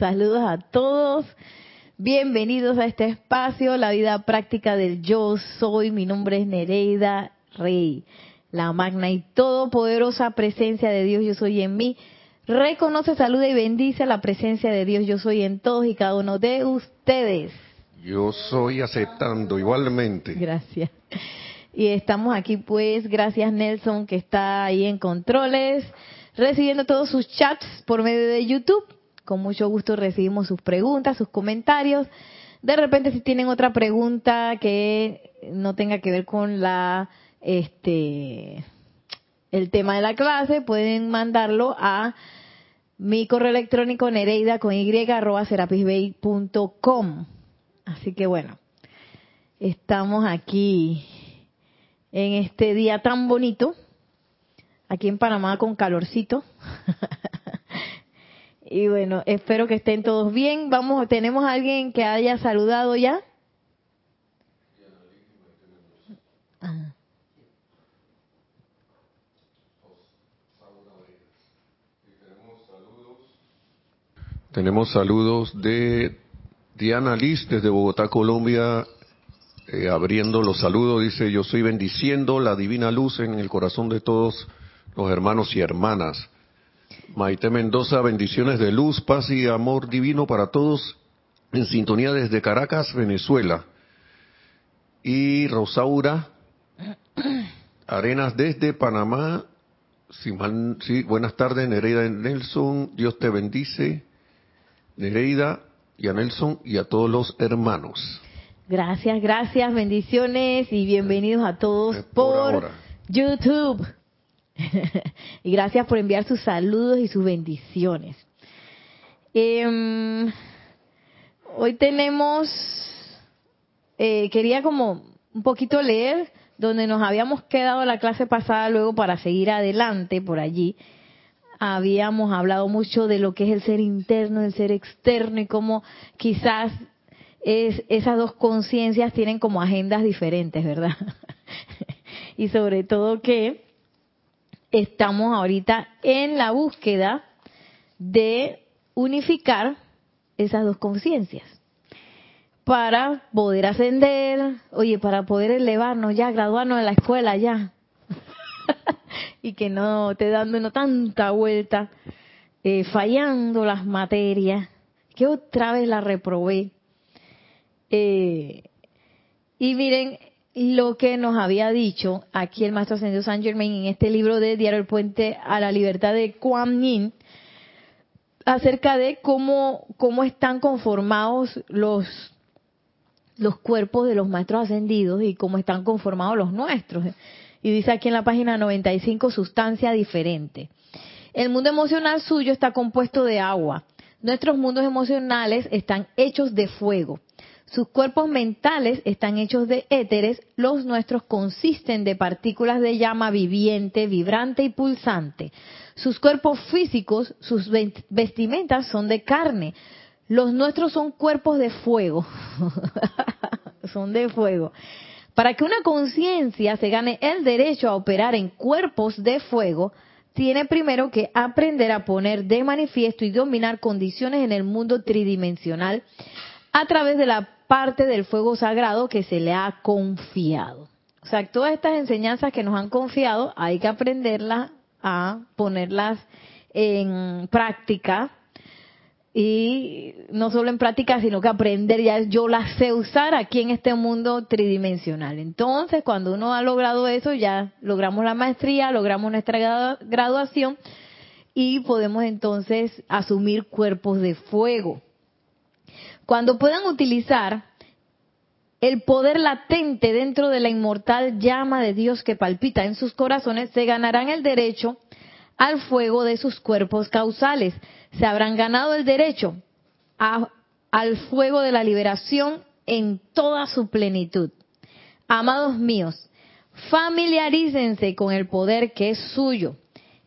Saludos a todos. Bienvenidos a este espacio, la vida práctica del yo soy. Mi nombre es Nereida Rey, la magna y todopoderosa presencia de Dios yo soy en mí. Reconoce, saluda y bendice la presencia de Dios yo soy en todos y cada uno de ustedes. Yo soy aceptando igualmente. Gracias. Y estamos aquí pues, gracias Nelson que está ahí en controles, recibiendo todos sus chats por medio de YouTube con mucho gusto recibimos sus preguntas, sus comentarios. De repente si tienen otra pregunta que no tenga que ver con la este el tema de la clase, pueden mandarlo a mi correo electrónico nereida con y arroba. Así que bueno, estamos aquí en este día tan bonito, aquí en Panamá con calorcito. Y bueno, espero que estén todos bien. Vamos, tenemos a alguien que haya saludado ya. Tenemos saludos de Diana Liz desde Bogotá, Colombia, eh, abriendo los saludos. Dice, yo soy bendiciendo la divina luz en el corazón de todos los hermanos y hermanas Maite Mendoza, bendiciones de luz, paz y amor divino para todos en sintonía desde Caracas, Venezuela. Y Rosaura Arenas desde Panamá. Sí, buenas tardes, Nereida Nelson. Dios te bendice. Nereida y a Nelson y a todos los hermanos. Gracias, gracias, bendiciones y bienvenidos a todos eh, por YouTube. y gracias por enviar sus saludos y sus bendiciones. Em, hoy tenemos, eh, quería como un poquito leer donde nos habíamos quedado la clase pasada luego para seguir adelante por allí. Habíamos hablado mucho de lo que es el ser interno, el ser externo y cómo quizás es, esas dos conciencias tienen como agendas diferentes, ¿verdad? y sobre todo que estamos ahorita en la búsqueda de unificar esas dos conciencias para poder ascender, oye, para poder elevarnos ya, graduarnos de la escuela ya, y que no te dando tanta vuelta, eh, fallando las materias, que otra vez la reprobé. Eh, y miren, lo que nos había dicho aquí el maestro ascendido San Germain en este libro de Diario el Puente a la Libertad de Kuan Yin acerca de cómo, cómo están conformados los, los cuerpos de los maestros ascendidos y cómo están conformados los nuestros. Y dice aquí en la página 95, sustancia diferente. El mundo emocional suyo está compuesto de agua. Nuestros mundos emocionales están hechos de fuego. Sus cuerpos mentales están hechos de éteres, los nuestros consisten de partículas de llama viviente, vibrante y pulsante. Sus cuerpos físicos, sus vestimentas son de carne. Los nuestros son cuerpos de fuego. son de fuego. Para que una conciencia se gane el derecho a operar en cuerpos de fuego, tiene primero que aprender a poner de manifiesto y dominar condiciones en el mundo tridimensional a través de la parte del fuego sagrado que se le ha confiado. O sea, todas estas enseñanzas que nos han confiado hay que aprenderlas a ponerlas en práctica y no solo en práctica, sino que aprender ya yo las sé usar aquí en este mundo tridimensional. Entonces, cuando uno ha logrado eso, ya logramos la maestría, logramos nuestra graduación y podemos entonces asumir cuerpos de fuego. Cuando puedan utilizar el poder latente dentro de la inmortal llama de Dios que palpita en sus corazones, se ganarán el derecho al fuego de sus cuerpos causales. Se habrán ganado el derecho al fuego de la liberación en toda su plenitud. Amados míos, familiarícense con el poder que es suyo.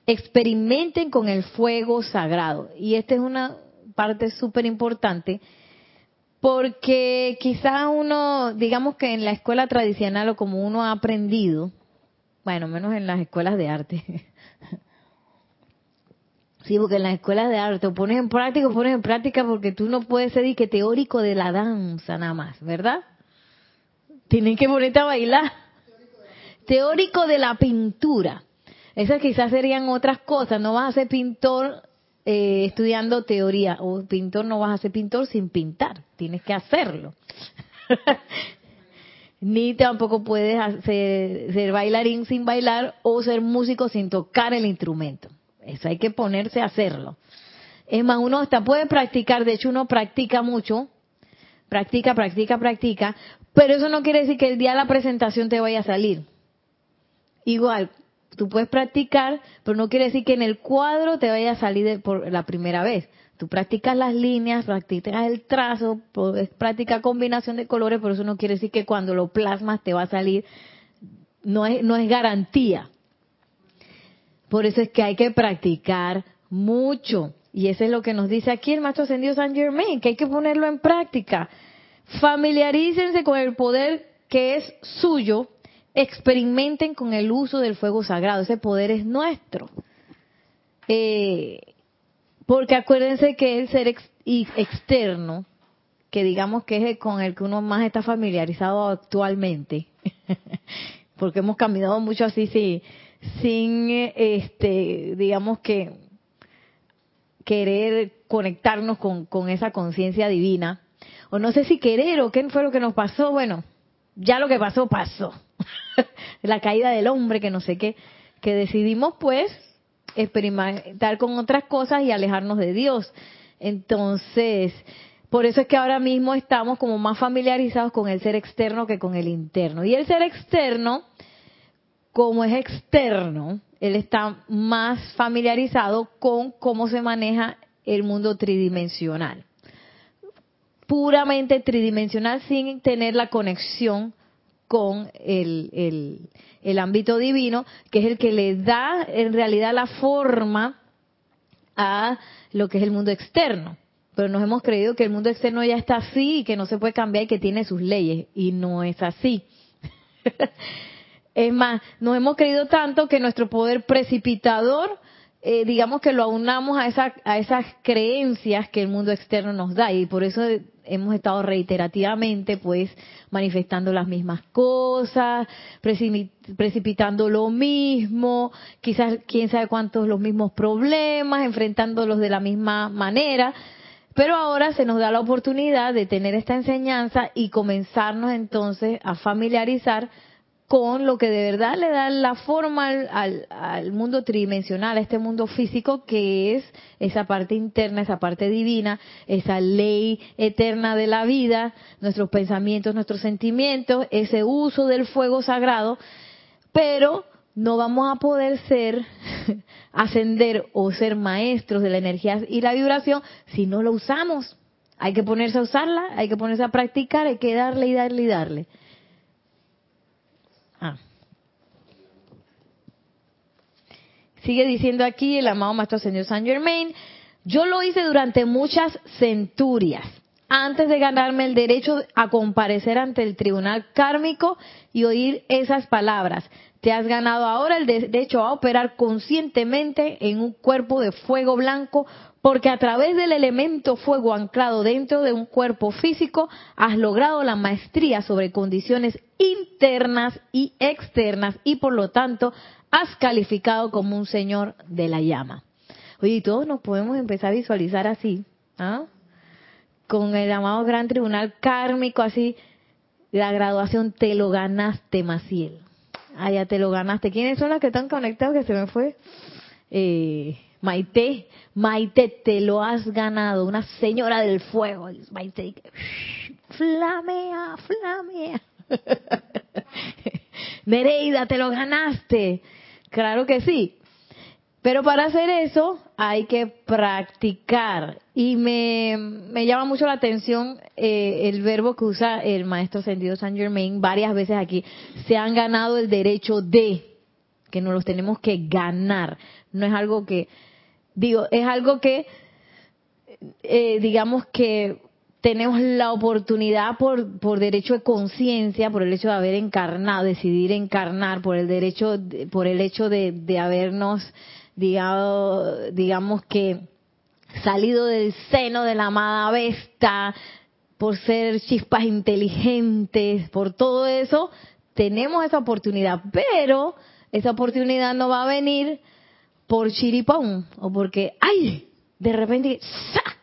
Experimenten con el fuego sagrado. Y esta es una parte súper importante porque quizás uno, digamos que en la escuela tradicional o como uno ha aprendido, bueno, menos en las escuelas de arte, Sí, porque en las escuelas de arte o pones en práctica pones en práctica porque tú no puedes ser que teórico de la danza nada más, ¿verdad? Tienen que ponerte a bailar. Teórico de la pintura. Esas quizás serían otras cosas. No vas a ser pintor eh, estudiando teoría o pintor no vas a ser pintor sin pintar. Tienes que hacerlo. Ni tampoco puedes hacer, ser bailarín sin bailar o ser músico sin tocar el instrumento. Eso hay que ponerse a hacerlo. Es más, uno hasta puede practicar, de hecho uno practica mucho, practica, practica, practica, pero eso no quiere decir que el día de la presentación te vaya a salir. Igual, tú puedes practicar, pero no quiere decir que en el cuadro te vaya a salir por la primera vez. Tú practicas las líneas, practicas el trazo, practicas combinación de colores, pero eso no quiere decir que cuando lo plasmas te va a salir. No es, no es garantía. Por eso es que hay que practicar mucho. Y eso es lo que nos dice aquí el Maestro Ascendido San Germain, que hay que ponerlo en práctica. Familiarícense con el poder que es suyo, experimenten con el uso del fuego sagrado. Ese poder es nuestro. Eh, porque acuérdense que el ser externo, que digamos que es con el que uno más está familiarizado actualmente, porque hemos caminado mucho así, sí, sin, este, digamos que querer conectarnos con, con esa conciencia divina. O no sé si querer o qué fue lo que nos pasó. Bueno, ya lo que pasó, pasó. la caída del hombre, que no sé qué, que decidimos pues experimentar con otras cosas y alejarnos de Dios. Entonces, por eso es que ahora mismo estamos como más familiarizados con el ser externo que con el interno. Y el ser externo como es externo, él está más familiarizado con cómo se maneja el mundo tridimensional. Puramente tridimensional sin tener la conexión con el, el, ámbito divino, que es el que le da en realidad la forma a lo que es el mundo externo. Pero nos hemos creído que el mundo externo ya está así y que no se puede cambiar y que tiene sus leyes. Y no es así. Es más, nos hemos creído tanto que nuestro poder precipitador, eh, digamos que lo aunamos a, esa, a esas creencias que el mundo externo nos da y por eso hemos estado reiterativamente pues manifestando las mismas cosas, precipitando lo mismo, quizás quién sabe cuántos los mismos problemas, enfrentándolos de la misma manera. Pero ahora se nos da la oportunidad de tener esta enseñanza y comenzarnos entonces a familiarizar con lo que de verdad le da la forma al, mundo tridimensional, a este mundo físico que es esa parte interna, esa parte divina, esa ley eterna de la vida, nuestros pensamientos, nuestros sentimientos, ese uso del fuego sagrado, pero no vamos a poder ser, ascender o ser maestros de la energía y la vibración si no lo usamos. Hay que ponerse a usarla, hay que ponerse a practicar, hay que darle y darle y darle. Ah. Sigue diciendo aquí el amado Maestro Señor Saint Germain, yo lo hice durante muchas centurias, antes de ganarme el derecho a comparecer ante el tribunal kármico y oír esas palabras. Te has ganado ahora el derecho a operar conscientemente en un cuerpo de fuego blanco porque a través del elemento fuego anclado dentro de un cuerpo físico has logrado la maestría sobre condiciones internas y externas y por lo tanto has calificado como un señor de la llama. Oye, todos nos podemos empezar a visualizar así, ¿ah? con el llamado gran tribunal kármico, así, la graduación te lo ganaste, Maciel. Ah, ya te lo ganaste. ¿Quiénes son las que están conectados que se me fue? Eh, Maite, Maite, te lo has ganado, una señora del fuego. Maite, flamea, flamea. Nereida, te lo ganaste. Claro que sí. Pero para hacer eso hay que practicar. Y me, me llama mucho la atención eh, el verbo que usa el maestro Sendido San Germain varias veces aquí. Se han ganado el derecho de, que nos los tenemos que ganar. No es algo que Digo, es algo que, eh, digamos que tenemos la oportunidad por, por derecho de conciencia, por el hecho de haber encarnado, decidir encarnar, por el derecho, por el hecho de, de habernos digamos, digamos que salido del seno de la amada Vesta, por ser chispas inteligentes, por todo eso, tenemos esa oportunidad, pero esa oportunidad no va a venir por chiripón o porque, ay, de repente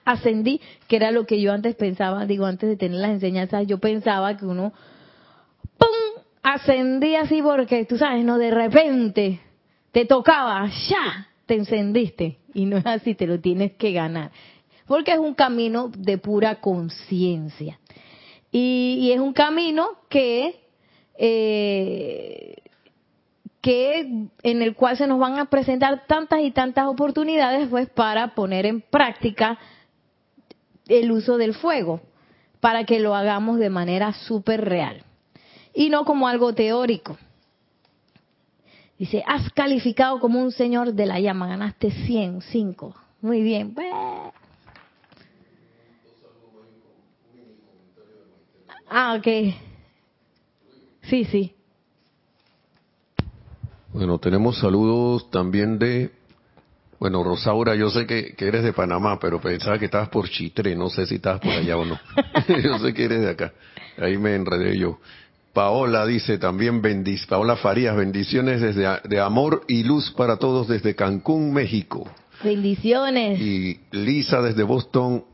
ascendí, que era lo que yo antes pensaba, digo, antes de tener las enseñanzas, yo pensaba que uno, ¡pum!, ascendí así porque, tú sabes, no, de repente te tocaba, ya, te encendiste. Y no es así, te lo tienes que ganar. Porque es un camino de pura conciencia. Y, es un camino que, eh, que en el cual se nos van a presentar tantas y tantas oportunidades pues para poner en práctica el uso del fuego, para que lo hagamos de manera súper real y no como algo teórico. Dice, has calificado como un señor de la llama, ganaste 100, 5. Muy bien. Ah, ok. Sí, sí. Bueno, tenemos saludos también de, bueno, Rosaura, yo sé que, que, eres de Panamá, pero pensaba que estabas por Chitre, no sé si estabas por allá o no. yo sé que eres de acá, ahí me enredé yo. Paola dice también, bendic Paola Farías, bendiciones desde de amor y luz para todos desde Cancún, México. Bendiciones. Y Lisa desde Boston,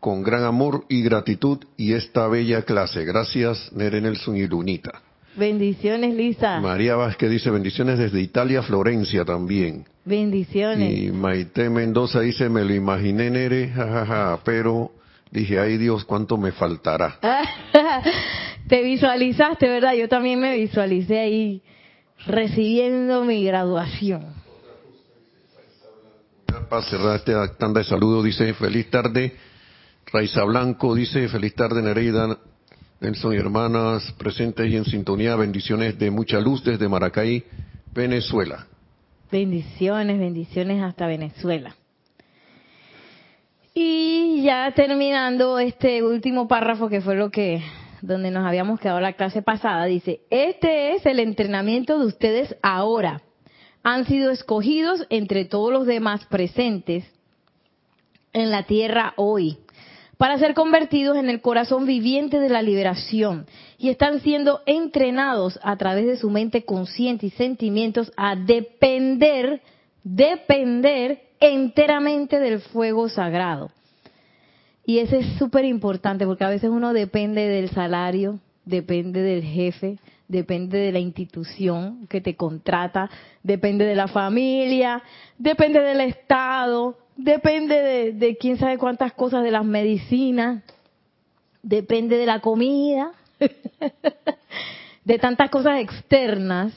con gran amor y gratitud y esta bella clase. Gracias, Nere Nelson y Lunita. Bendiciones, Lisa. María Vázquez dice bendiciones desde Italia, Florencia también. Bendiciones. Y Maite Mendoza dice, me lo imaginé, Nere, jajaja, pero dije, ay Dios, cuánto me faltará. Te visualizaste, ¿verdad? Yo también me visualicé ahí recibiendo mi graduación. Para cerrar esta tanda de saludos, dice feliz tarde. Raiza Blanco dice feliz tarde Nereida, Nelson y hermanas presentes y en sintonía. Bendiciones de mucha luz desde Maracay, Venezuela. Bendiciones, bendiciones hasta Venezuela. Y ya terminando este último párrafo que fue lo que donde nos habíamos quedado la clase pasada, dice, este es el entrenamiento de ustedes ahora. Han sido escogidos entre todos los demás presentes en la tierra hoy para ser convertidos en el corazón viviente de la liberación y están siendo entrenados a través de su mente consciente y sentimientos a depender, depender enteramente del fuego sagrado. Y eso es súper importante porque a veces uno depende del salario, depende del jefe, depende de la institución que te contrata, depende de la familia, depende del Estado, depende de, de quién sabe cuántas cosas, de las medicinas, depende de la comida, de tantas cosas externas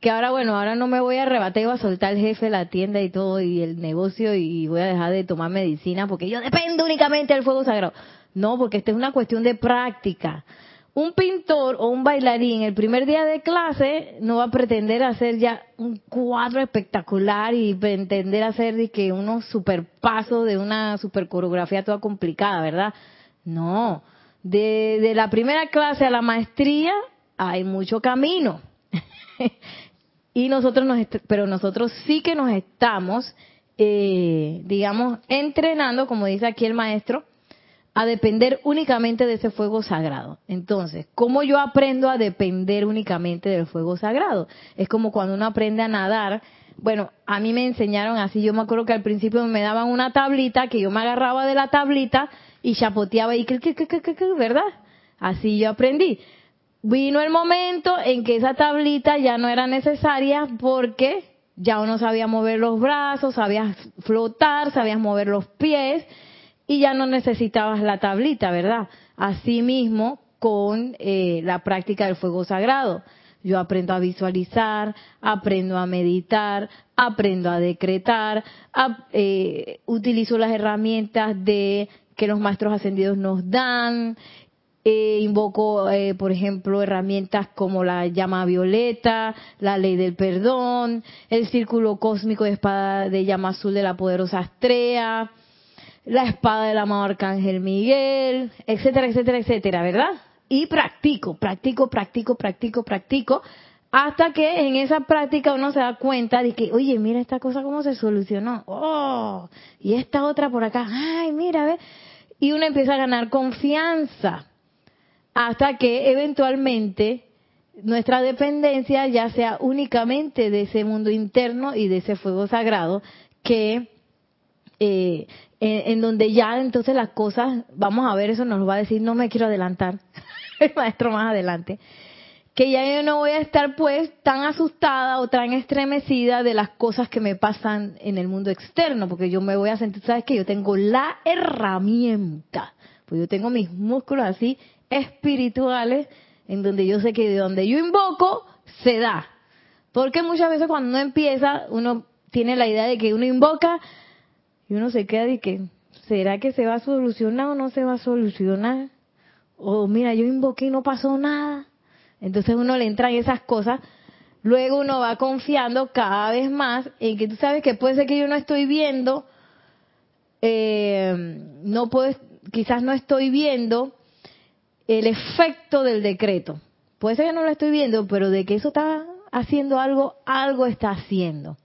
que ahora, bueno, ahora no me voy a arrebatar, voy a soltar el jefe, la tienda y todo, y el negocio, y voy a dejar de tomar medicina porque yo dependo únicamente del fuego sagrado. No, porque esta es una cuestión de práctica. Un pintor o un bailarín el primer día de clase no va a pretender hacer ya un cuadro espectacular y pretender hacer que unos super pasos de una super coreografía toda complicada, ¿verdad? No. De, de la primera clase a la maestría hay mucho camino. y nosotros nos, pero nosotros sí que nos estamos, eh, digamos, entrenando, como dice aquí el maestro, a depender únicamente de ese fuego sagrado. Entonces, ¿cómo yo aprendo a depender únicamente del fuego sagrado? Es como cuando uno aprende a nadar. Bueno, a mí me enseñaron así, yo me acuerdo que al principio me daban una tablita, que yo me agarraba de la tablita y chapoteaba y, ¿verdad? Así yo aprendí vino el momento en que esa tablita ya no era necesaria porque ya uno sabía mover los brazos, sabías flotar, sabías mover los pies y ya no necesitabas la tablita, ¿verdad? Asimismo con eh, la práctica del fuego sagrado. Yo aprendo a visualizar, aprendo a meditar, aprendo a decretar, eh, utilizo las herramientas de que los maestros ascendidos nos dan, eh, invoco, eh, por ejemplo, herramientas como la llama violeta, la ley del perdón, el círculo cósmico de espada de llama azul de la poderosa Astrea, la espada del amado Arcángel Miguel, etcétera, etcétera, etcétera, ¿verdad? Y practico, practico, practico, practico, practico, Hasta que en esa práctica uno se da cuenta de que, oye, mira esta cosa cómo se solucionó. Oh, y esta otra por acá. Ay, mira, ve. Y uno empieza a ganar confianza. Hasta que eventualmente nuestra dependencia ya sea únicamente de ese mundo interno y de ese fuego sagrado que eh, en, donde ya entonces las cosas, vamos a ver, eso nos va a decir, no me quiero adelantar, el maestro más adelante, que ya yo no voy a estar pues tan asustada o tan estremecida de las cosas que me pasan en el mundo externo, porque yo me voy a sentir, sabes que yo tengo la herramienta, pues yo tengo mis músculos así espirituales, en donde yo sé que de donde yo invoco, se da. Porque muchas veces cuando uno empieza, uno tiene la idea de que uno invoca y uno se queda de que, ¿será que se va a solucionar o no se va a solucionar? O mira, yo invoqué y no pasó nada. Entonces uno le entran esas cosas. Luego uno va confiando cada vez más en que tú sabes que puede ser que yo no estoy viendo, eh, no puedo, quizás no estoy viendo el efecto del decreto. Puede ser que no lo estoy viendo, pero de que eso está haciendo algo, algo está haciendo.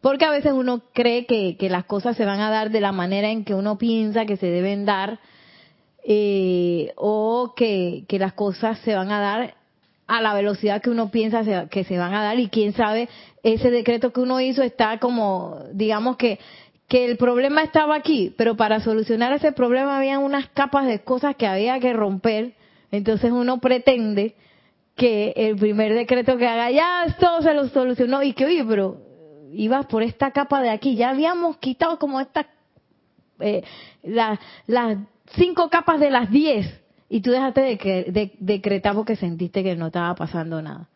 Porque a veces uno cree que, las cosas se van a dar de la manera en que uno piensa que se deben dar, eh, o que, las cosas se van a dar a la velocidad que uno piensa que se van a dar. Y quién sabe, ese decreto que uno hizo está como, digamos que, que el problema estaba aquí, pero para solucionar ese problema había unas capas de cosas que había que romper, entonces uno pretende que el primer decreto que haga ya esto se lo solucionó y que oye, pero ibas por esta capa de aquí, ya habíamos quitado como estas, eh, las cinco capas de las diez, y tú dejaste de, decretar porque sentiste que no estaba pasando nada.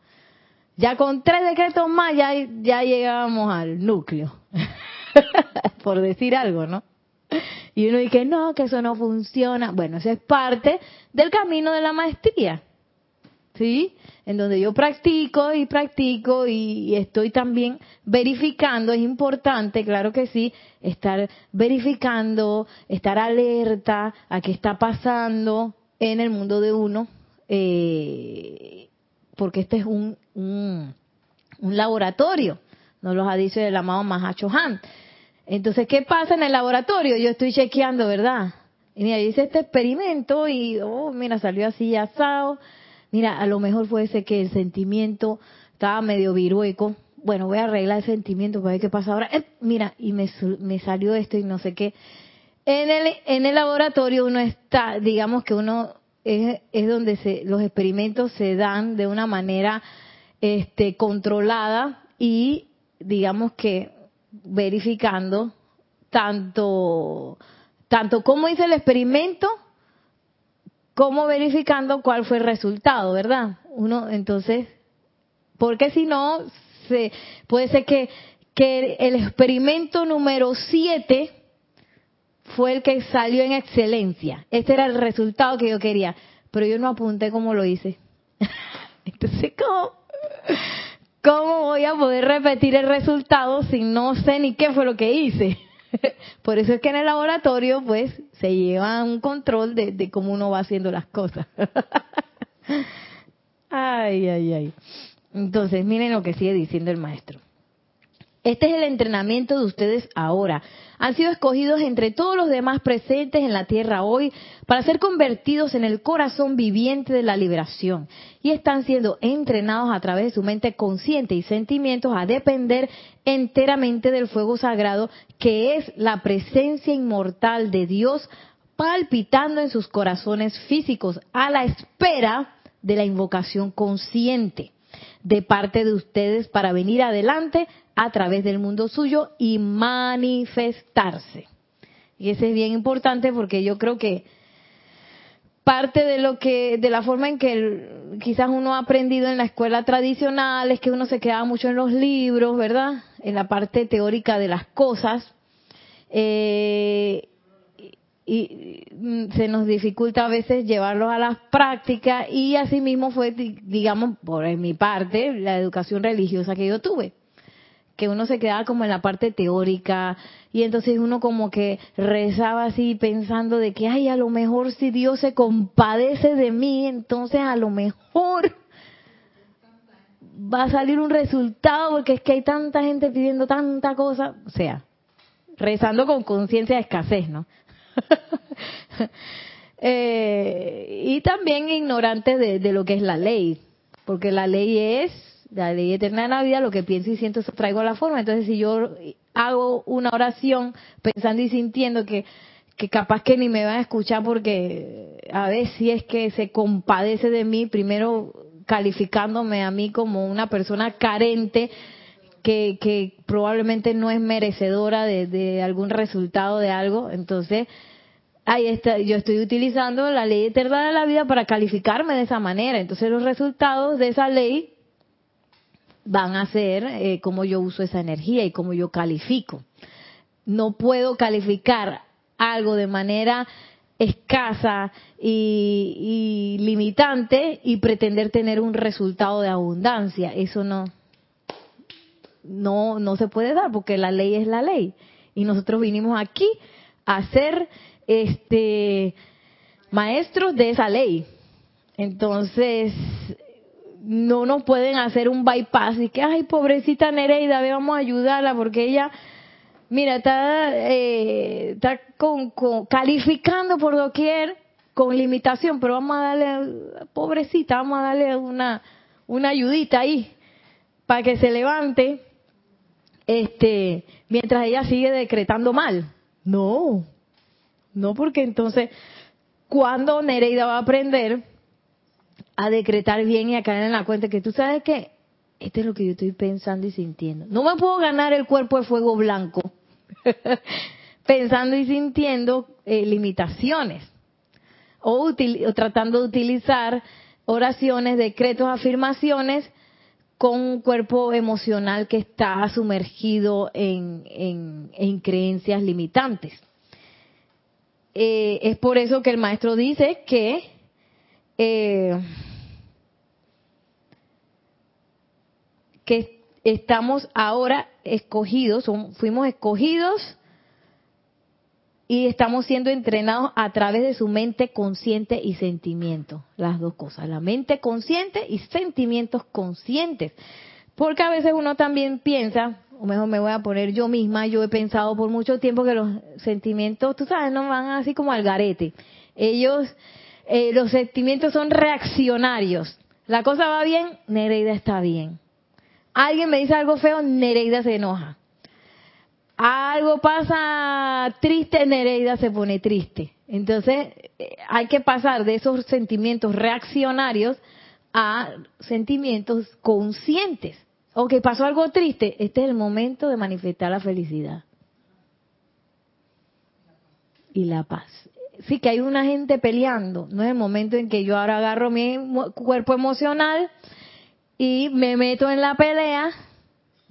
Ya con tres decretos más ya, ya llegábamos al núcleo, por decir algo, ¿no? Y uno dice, no, que eso no funciona. Bueno, eso es parte del camino de la maestría. ¿Sí? en donde yo practico y practico y, estoy también verificando, es importante, claro que sí, estar verificando, estar alerta a qué está pasando en el mundo de uno, eh, porque este es un, un, laboratorio, nos lo ha dicho el amado Mahacho Han. Entonces, ¿qué pasa en el laboratorio? Yo estoy chequeando, ¿verdad? Y mira, hice este experimento y, oh, mira, salió así asado mira, a lo mejor puede ser que el sentimiento estaba medio virueco, bueno, voy a arreglar el sentimiento para ver qué pasa ahora. Eh, mira, y me, me salió esto y no sé qué. En el, en el laboratorio uno está, digamos que uno es, es donde se, los experimentos se dan de una manera este, controlada y digamos que verificando tanto, tanto cómo hice el experimento ¿Cómo verificando cuál fue el resultado, verdad? Uno, entonces, porque si no, se, puede ser que, que el experimento número 7 fue el que salió en excelencia. Este era el resultado que yo quería, pero yo no apunté cómo lo hice. Entonces, ¿cómo, ¿cómo voy a poder repetir el resultado si no sé ni qué fue lo que hice? Por eso es que en el laboratorio, pues, se lleva un control de, cómo uno va haciendo las cosas. ay, ay, ay. Entonces, miren lo que sigue diciendo el maestro. Este es el entrenamiento de ustedes ahora. Han sido escogidos entre todos los demás presentes en la tierra hoy para ser convertidos en el corazón viviente de la liberación. Y están siendo entrenados a través de su mente consciente y sentimientos a depender enteramente del fuego sagrado que es la presencia inmortal de Dios palpitando en sus corazones físicos a la espera de la invocación consciente de parte de ustedes para venir adelante a través del mundo suyo y manifestarse. Y ese es bien importante porque yo creo que parte de lo que, de la forma en que quizás uno ha aprendido en la escuela tradicional es que uno se queda mucho en los libros, ¿verdad? En la parte teórica de las cosas. Eh, y mm, se nos dificulta a veces llevarlos a las prácticas y asimismo fue, digamos, por mi parte, la educación religiosa que yo tuve que uno se quedaba como en la parte teórica y entonces uno como que rezaba así pensando de que, ay, a lo mejor si Dios se compadece de mí, entonces a lo mejor va a salir un resultado porque es que hay tanta gente pidiendo tanta cosa, o sea, rezando con conciencia de escasez, ¿no? Eh, y también ignorantes de, lo que es la ley, porque la ley es, la ley eterna de la vida, lo que pienso y siento traigo a la forma. Entonces, si yo hago una oración pensando y sintiendo que, que capaz que ni me van a escuchar porque a ver si es que se compadece de mí, primero calificándome a mí como una persona carente, que, que probablemente no es merecedora de, de algún resultado de algo, entonces ahí está, yo estoy utilizando la ley eterna de la vida para calificarme de esa manera. Entonces los resultados de esa ley van a ser eh, cómo yo uso esa energía y cómo yo califico. No puedo calificar algo de manera escasa y, y, limitante y pretender tener un resultado de abundancia. Eso no, no, no se puede dar porque la ley es la ley. Y nosotros vinimos aquí a ser este, maestros de esa ley. Entonces, no nos pueden hacer un bypass y que, ay, pobrecita Nereida, vamos a ayudarla porque ella, mira, está, eh, está con, calificando por doquier con limitación, pero vamos a darle, pobrecita, vamos a darle una, una ayudita ahí para que se levante, este, mientras ella sigue decretando mal. No, no, porque entonces, cuando Nereida va a aprender a decretar bien y a caer en la cuenta que tú sabes que esto es lo que yo estoy pensando y sintiendo. No me puedo ganar el cuerpo de fuego blanco pensando y sintiendo eh, limitaciones o, o, tratando de utilizar oraciones, decretos, afirmaciones con un cuerpo emocional que está sumergido en, en, en creencias limitantes. Eh, es por eso que el maestro dice que eh, que estamos ahora escogidos, fuimos escogidos y estamos siendo entrenados a través de su mente consciente y sentimiento, las dos cosas, la mente consciente y sentimientos conscientes. Porque a veces uno también piensa, o mejor me voy a poner yo misma, yo he pensado por mucho tiempo que los sentimientos, tú sabes, no van así como al garete. Ellos, eh, los sentimientos son reaccionarios. La cosa va bien, Nereida está bien. Alguien me dice algo feo, Nereida se enoja. Algo pasa triste, Nereida se pone triste. Entonces, eh, hay que pasar de esos sentimientos reaccionarios a sentimientos conscientes o pasó algo triste, este es el momento de manifestar la felicidad y la paz. Sí que hay una gente peleando, no es el momento en que yo ahora agarro mi cuerpo emocional y me meto en la pelea,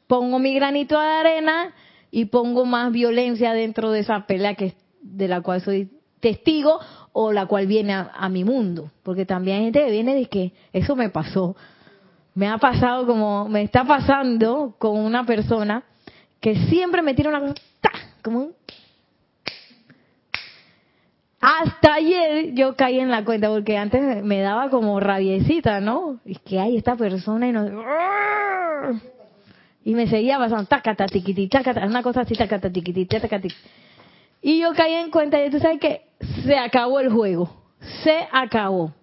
pongo mi granito de arena y pongo más violencia dentro de esa pelea que de la cual soy testigo o la cual viene a, mi mundo, porque también hay gente que viene de que eso me pasó, me ha pasado como me está pasando con una persona que siempre me tira una cosa, como un... Hasta ayer yo caí en la cuenta porque antes me daba como rabiecita, ¿no? Y que hay esta persona y no y me seguía pasando tacata tiquiti tacata, una cosa así tacata tiquiti tacata Y yo caí en cuenta y tú sabes que se acabó el juego. Se acabó.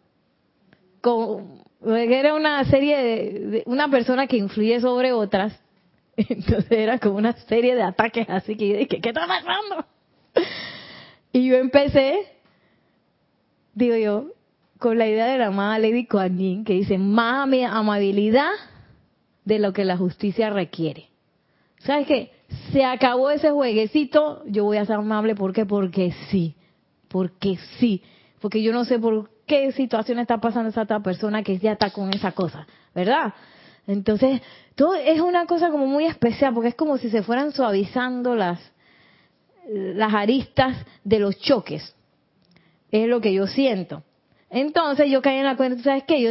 Era una serie de, una persona que influye sobre otras, entonces era como una serie de ataques así que dije, ¿qué está pasando? Y yo empecé, digo yo, con la idea de la amada Lady Kuan Yin, que dice, más amabilidad de lo que la justicia requiere. ¿Sabes qué? Se acabó ese jueguecito, yo voy a ser amable, ¿por qué? Porque sí, porque sí, porque yo no sé por qué situación está pasando esa otra persona que ya está con esa cosa, ¿verdad? Entonces, todo es una cosa como muy especial, porque es como si se fueran suavizando las, las aristas de los choques. Es lo que yo siento. Entonces yo caí en la cuenta, ¿sabes qué? Yo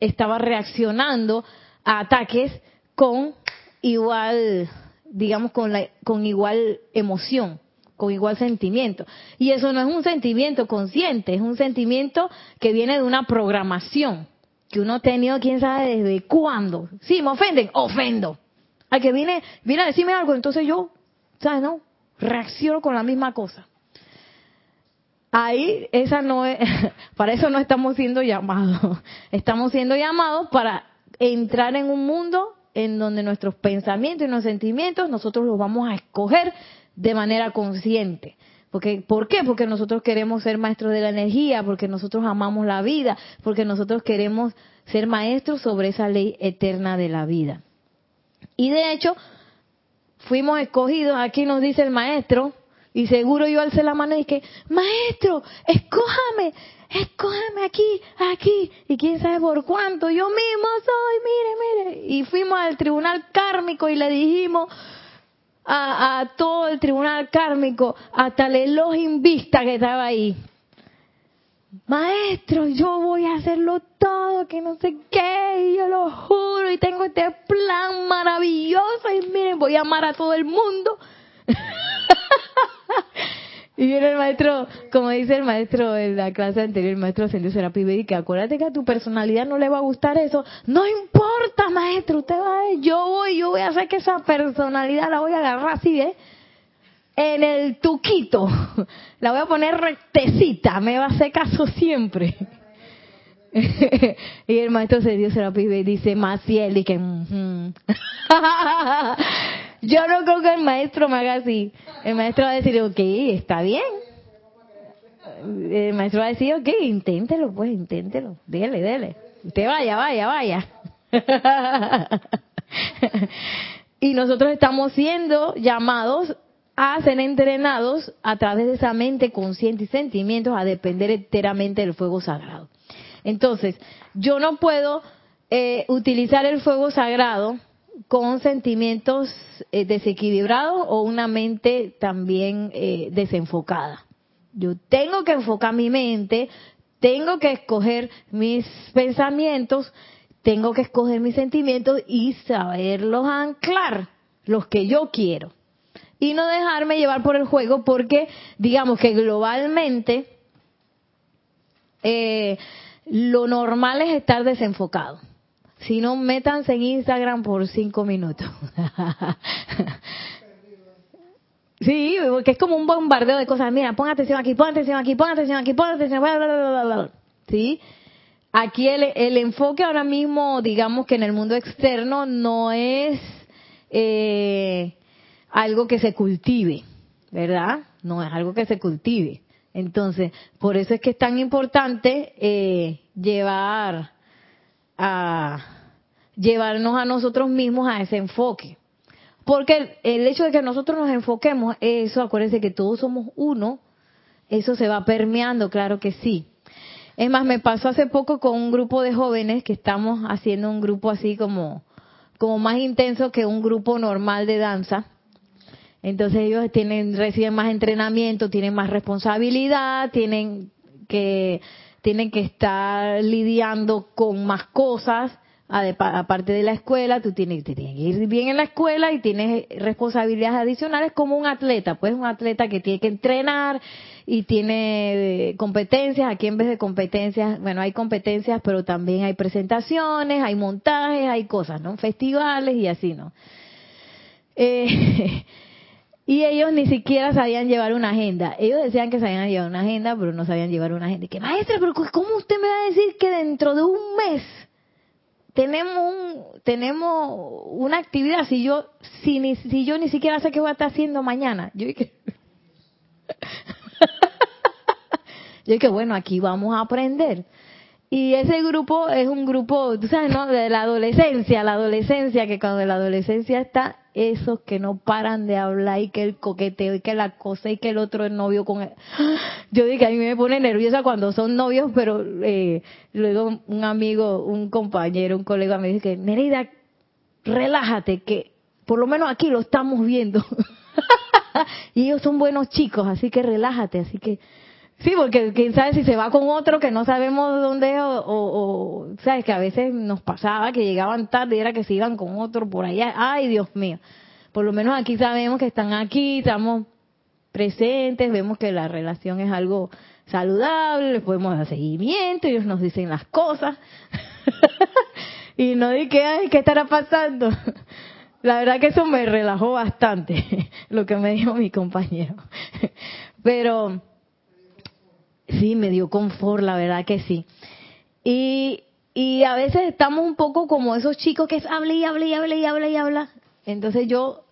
estaba, reaccionando ataques con igual, digamos, con, la, con igual emoción con igual sentimiento. Y eso no es un sentimiento consciente, es un sentimiento que viene de una programación. que uno ha tenido, quién sabe desde cuándo. Sí, me ofenden, ofendo. Al que viene, viene a decirme algo, entonces yo, ¿sabes? No, reacciono con la misma cosa. Ahí, esa no es, para eso no estamos siendo llamados. Estamos siendo llamados para entrar en un mundo en donde nuestros pensamientos y nuestros sentimientos nosotros los vamos a escoger de manera consciente. Porque, ¿Por qué? Porque nosotros queremos ser maestros de la energía, porque nosotros amamos la vida, porque nosotros queremos ser maestros sobre esa ley eterna de la vida. Y de hecho, fuimos escogidos, aquí nos dice el maestro, y seguro yo alcé la mano y dije, maestro, escójame, escójame aquí, aquí, y quién sabe por cuánto, yo mismo soy, mire, mire. Y fuimos al tribunal kármico y le dijimos a, a todo el tribunal kármico, hasta el Elohim Vista que estaba ahí. Maestro, yo voy a hacerlo todo, que no sé qué, y yo lo juro, y tengo este plan maravilloso, y miren, voy a amar a todo el mundo. y viene el maestro, como dice el maestro en la clase anterior, el maestro Ascendió Serapi y que acuérdate que a tu personalidad no le va a gustar eso. No importa, maestro, usted va a ver, yo voy, yo voy a hacer que esa personalidad la voy a agarrar así, ¿eh? En el tuquito. La voy a poner rectecita, me va a hacer caso siempre. y el maestro Ascendió Serapi y dice, Maciel, y que... Yo no creo que el maestro me haga así. El maestro va a decir, ok, está bien. El maestro va a decir, ok, inténtelo, pues, inténtelo. Dele, dele. Usted vaya, vaya, vaya. y nosotros estamos siendo llamados a ser entrenados a través de esa mente consciente y sentimientos a depender enteramente del fuego sagrado. Entonces, yo no puedo eh, utilizar el fuego sagrado con sentimientos eh, desequilibrados o una mente también eh, desenfocada. Yo tengo que enfocar mi mente, tengo que escoger mis pensamientos, tengo que escoger mis sentimientos y saberlos anclar, los que yo quiero. Y no dejarme llevar por el juego porque digamos que globalmente eh, lo normal es estar desenfocado. Si no, métanse en Instagram por cinco minutos. sí, porque es como un bombardeo de cosas. Mira, pon atención aquí, pon atención aquí, pon atención aquí, pon atención. Bla, bla, bla, bla, ¿Sí? Aquí el, el, enfoque ahora mismo, digamos que en el mundo externo, no es eh, algo que se cultive, ¿verdad? No es algo que se cultive. Entonces, por eso es que es tan importante eh, llevar a llevarnos a nosotros mismos a ese enfoque. Porque el, hecho de que nosotros nos enfoquemos, eso, acuérdense que todos somos uno, eso se va permeando, claro que sí. Es más, me pasó hace poco con un grupo de jóvenes que estamos haciendo un grupo así como, como más intenso que un grupo normal de danza. Entonces ellos tienen, reciben más entrenamiento, tienen más responsabilidad, tienen que tienen que estar lidiando con más cosas, aparte de la escuela, tú tienes, que ir bien en la escuela y tienes responsabilidades adicionales como un atleta, pues un atleta que tiene que entrenar y tiene eh, competencias, aquí en vez de competencias, bueno, hay competencias, pero también hay presentaciones, hay montajes, hay cosas, ¿no? Festivales y así, ¿no? Eh, Y ellos ni siquiera sabían llevar una agenda. Ellos decían que sabían llevar una agenda, pero no sabían llevar una agenda. Y que, maestra, pero ¿cómo usted me va a decir que dentro de un mes tenemos un, tenemos una actividad si yo, si, ni, si yo ni siquiera sé qué voy a estar haciendo mañana? Yo dije, yo dije, bueno, aquí vamos a aprender. Y ese grupo es un grupo, tú sabes, ¿no? De la adolescencia, la adolescencia, que cuando la adolescencia está, esos que no paran de hablar y que el coqueteo y que la cosa y que el otro es novio con él. Yo digo que a mí me pone nerviosa cuando son novios, pero eh, luego un amigo, un compañero, un colega me dice que, Nereida, relájate, que por lo menos aquí lo estamos viendo. y ellos son buenos chicos, así que relájate, así que Sí, porque quién sabe si se va con otro que no sabemos dónde o, o, sabes que a veces nos pasaba que llegaban tarde y era que se iban con otro por allá. Ay, Dios mío. Por lo menos aquí sabemos que están aquí, estamos presentes, vemos que la relación es algo saludable, les podemos dar seguimiento, ellos nos dicen las cosas. y no dije, ay, ¿qué estará pasando? La verdad que eso me relajó bastante, lo que me dijo mi compañero. Pero sí, me dio confort, la verdad que sí. Y, y a veces estamos un poco como esos chicos que es habla y habla y habla y habla y habla. Entonces yo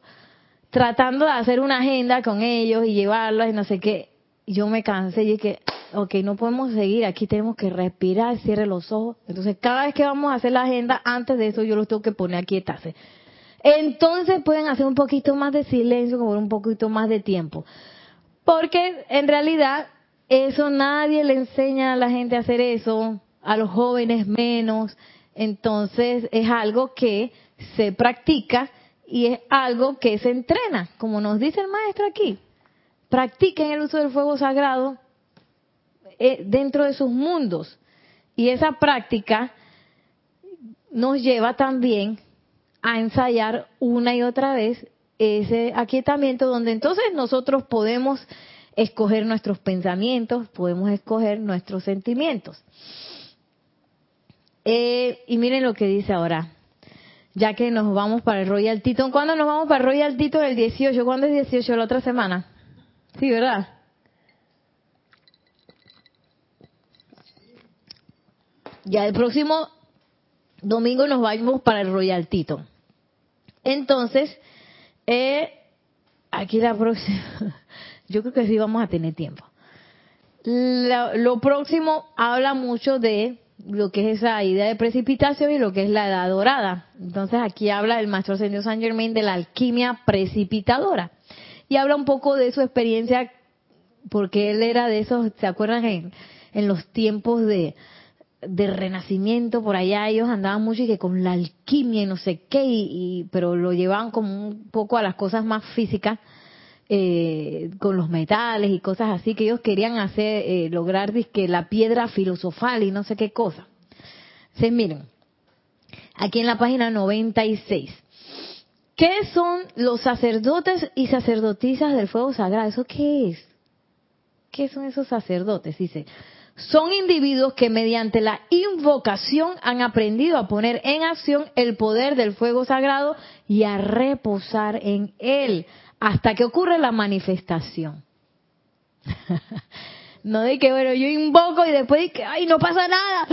tratando de hacer una agenda con ellos y llevarlos y no sé qué, yo me cansé y dije, ok, no podemos seguir, aquí tenemos que respirar, cierre los ojos. Entonces cada vez que vamos a hacer la agenda, antes de eso yo los tengo que poner aquí quietarse. Entonces pueden hacer un poquito más de silencio, como un poquito más de tiempo. Porque en realidad eso nadie le enseña a la gente a hacer eso, a los jóvenes menos. Entonces es algo que se practica y es algo que se entrena, como nos dice el maestro aquí. Practiquen el uso del fuego sagrado eh, dentro de sus mundos. Y esa práctica nos lleva también a ensayar una y otra vez ese aquietamiento donde entonces nosotros podemos escoger nuestros pensamientos, podemos escoger nuestros sentimientos. Eh, y miren lo que dice ahora, ya que nos vamos para el Royal Tito. ¿Cuándo nos vamos para el Royal Tito? El 18. ¿Cuándo es 18? La otra semana. Sí, ¿verdad? Ya el próximo domingo nos vamos para el Royal Tito. Entonces, eh, aquí la próxima, yo creo que sí vamos a tener tiempo. lo próximo habla mucho de lo que es esa idea de precipitación y lo que es la edad dorada. Entonces aquí habla el maestro señor Saint Germain de la alquimia precipitadora. Y habla un poco de su experiencia, porque él era de esos, ¿se acuerdan? En, en los tiempos de, de renacimiento por allá ellos andaban mucho y que con la alquimia y no sé qué y, pero lo llevaban como un poco a las cosas más físicas eh, con los metales y cosas así que ellos querían hacer eh, lograr que la piedra filosofal y no sé qué cosa se miren aquí en la página 96 ¿qué son los sacerdotes y sacerdotisas del fuego sagrado? ¿eso qué es? ¿qué son esos sacerdotes? dice son individuos que mediante la invocación han aprendido a poner en acción el poder del fuego sagrado y a reposar en él hasta que ocurre la manifestación. no de que, bueno, yo invoco y después de que, ay, no pasa nada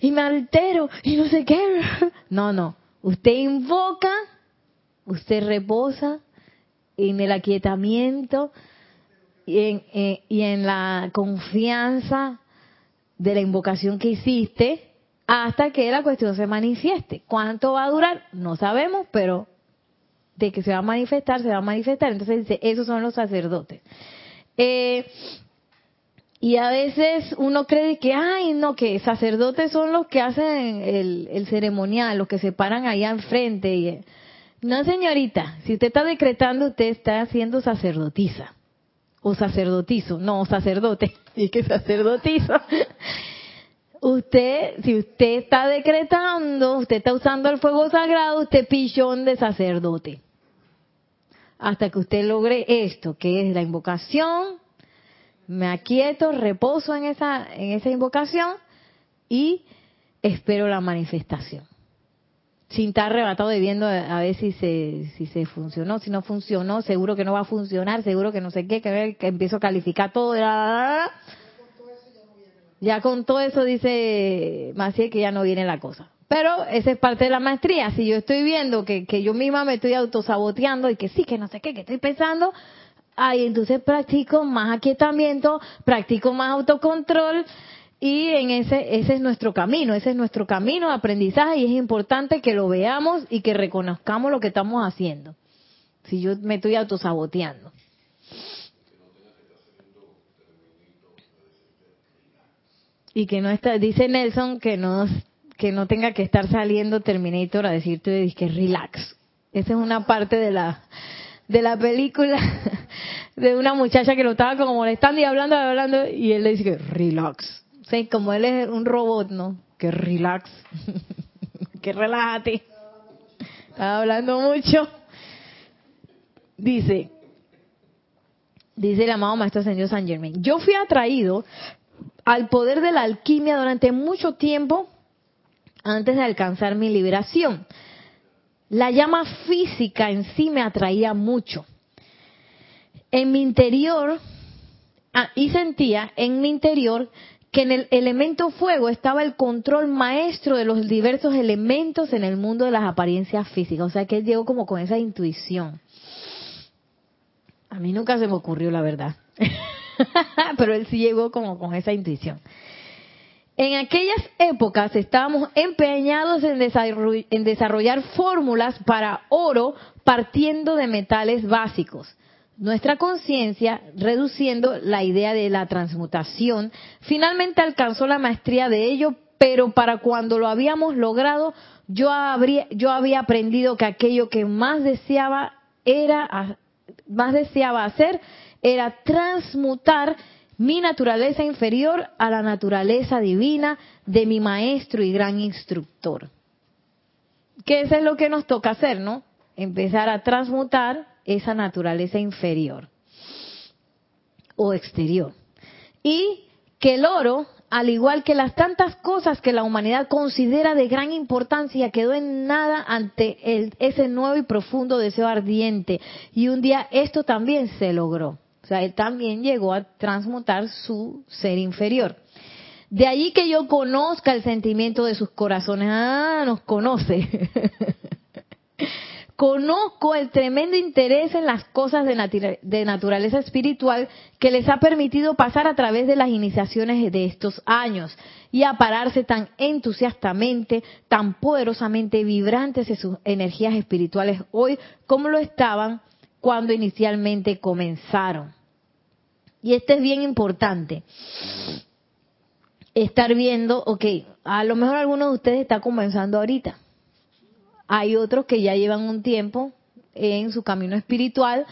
y me altero y no sé qué. no, no. Usted invoca, usted reposa en el aquietamiento y en, eh, y en la confianza de la invocación que hiciste hasta que la cuestión se manifieste. ¿Cuánto va a durar? No sabemos, pero de que se va a manifestar, se va a manifestar. Entonces dice, esos son los sacerdotes. Eh, y a veces uno cree que, ay, no, que sacerdotes son los que hacen el, el ceremonial, los que se paran ahí al frente. Y, no, señorita, si usted está decretando, usted está haciendo sacerdotisa o sacerdotizo, no, sacerdote, y que sacerdotizo. Usted, si usted está decretando, usted está usando el fuego sagrado, usted pichón de sacerdote. Hasta que usted logre esto, que es la invocación, me aquieto, reposo en esa, en esa invocación y espero la manifestación sin estar arrebatado de viendo a ver si se, si se funcionó, si no funcionó, seguro que no va a funcionar, seguro que no sé qué, que, que empiezo a calificar todo. Ya con todo eso dice Maciel que ya no viene la cosa. Pero esa es parte de la maestría. Si yo estoy viendo que, que yo misma me estoy autosaboteando y que sí, que no sé qué, que estoy pensando, ahí entonces practico más aquietamiento, practico más autocontrol, y en ese, ese es nuestro camino, ese es nuestro camino de aprendizaje y es importante que lo veamos y que reconozcamos lo que estamos haciendo. Si yo me estoy autosaboteando. Y que no está, dice Nelson que no, que no tenga que estar saliendo Terminator a decirte que relax. Esa es una parte de la, de la película de una muchacha que lo estaba como molestando y hablando, hablando, y él le dice que relax Sí, como él es un robot, ¿no? Que relax, que relájate. Está hablando mucho. Dice, dice el amado Maestro Señor San Germain, yo fui atraído al poder de la alquimia durante mucho tiempo antes de alcanzar mi liberación. La llama física en sí me atraía mucho. En mi interior, ah, y sentía en mi interior que en el elemento fuego estaba el control maestro de los diversos elementos en el mundo de las apariencias físicas. O sea que él llegó como con esa intuición. A mí nunca se me ocurrió, la verdad. Pero él sí llegó como con esa intuición. En aquellas épocas estábamos empeñados en desarrollar, fórmulas para oro partiendo de metales básicos. Nuestra conciencia, reduciendo la idea de la transmutación, finalmente alcanzó la maestría de ello, pero para cuando lo habíamos logrado, yo, yo había aprendido que aquello que más deseaba era más deseaba hacer era transmutar mi naturaleza inferior a la naturaleza divina de mi maestro y gran instructor. Que eso es lo que nos toca hacer, ¿no? Empezar a transmutar esa naturaleza inferior o exterior. Y que el oro, al igual que las tantas cosas que la humanidad considera de gran importancia, quedó en nada ante ese nuevo y profundo deseo ardiente. Y un día esto también se logró. O sea, él también llegó a transmutar su ser inferior. De allí que yo conozca el sentimiento de sus corazones. Ah, nos conoce. Conozco el tremendo interés en las cosas de, de, naturaleza espiritual que les ha permitido pasar a través de las iniciaciones de estos años y a pararse tan entusiastamente, tan poderosamente vibrantes de sus energías espirituales hoy como lo estaban cuando inicialmente comenzaron. Y este es bien importante. Estar viendo, ok, a lo mejor algunos de ustedes está comenzando ahorita. Hay otros que ya llevan un tiempo en su camino espiritual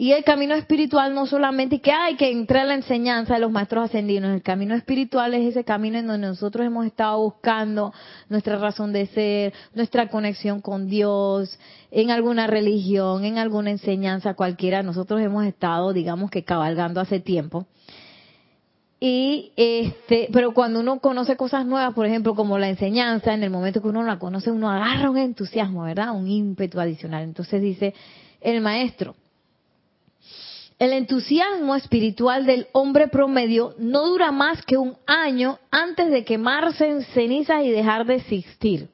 y el camino espiritual no solamente que hay que entrar a la enseñanza de los maestros ascendidos, el camino espiritual es ese camino en donde nosotros hemos estado buscando nuestra razón de ser, nuestra conexión con Dios, en alguna religión, en alguna enseñanza cualquiera, nosotros hemos estado, digamos que cabalgando hace tiempo. Y este, pero cuando uno conoce cosas nuevas, por ejemplo, como la enseñanza, en el momento que uno la conoce, uno agarra un entusiasmo, ¿verdad? Un ímpetu adicional. Entonces dice el maestro, el entusiasmo espiritual del hombre promedio no dura más que un año antes de quemarse en cenizas y dejar de existir.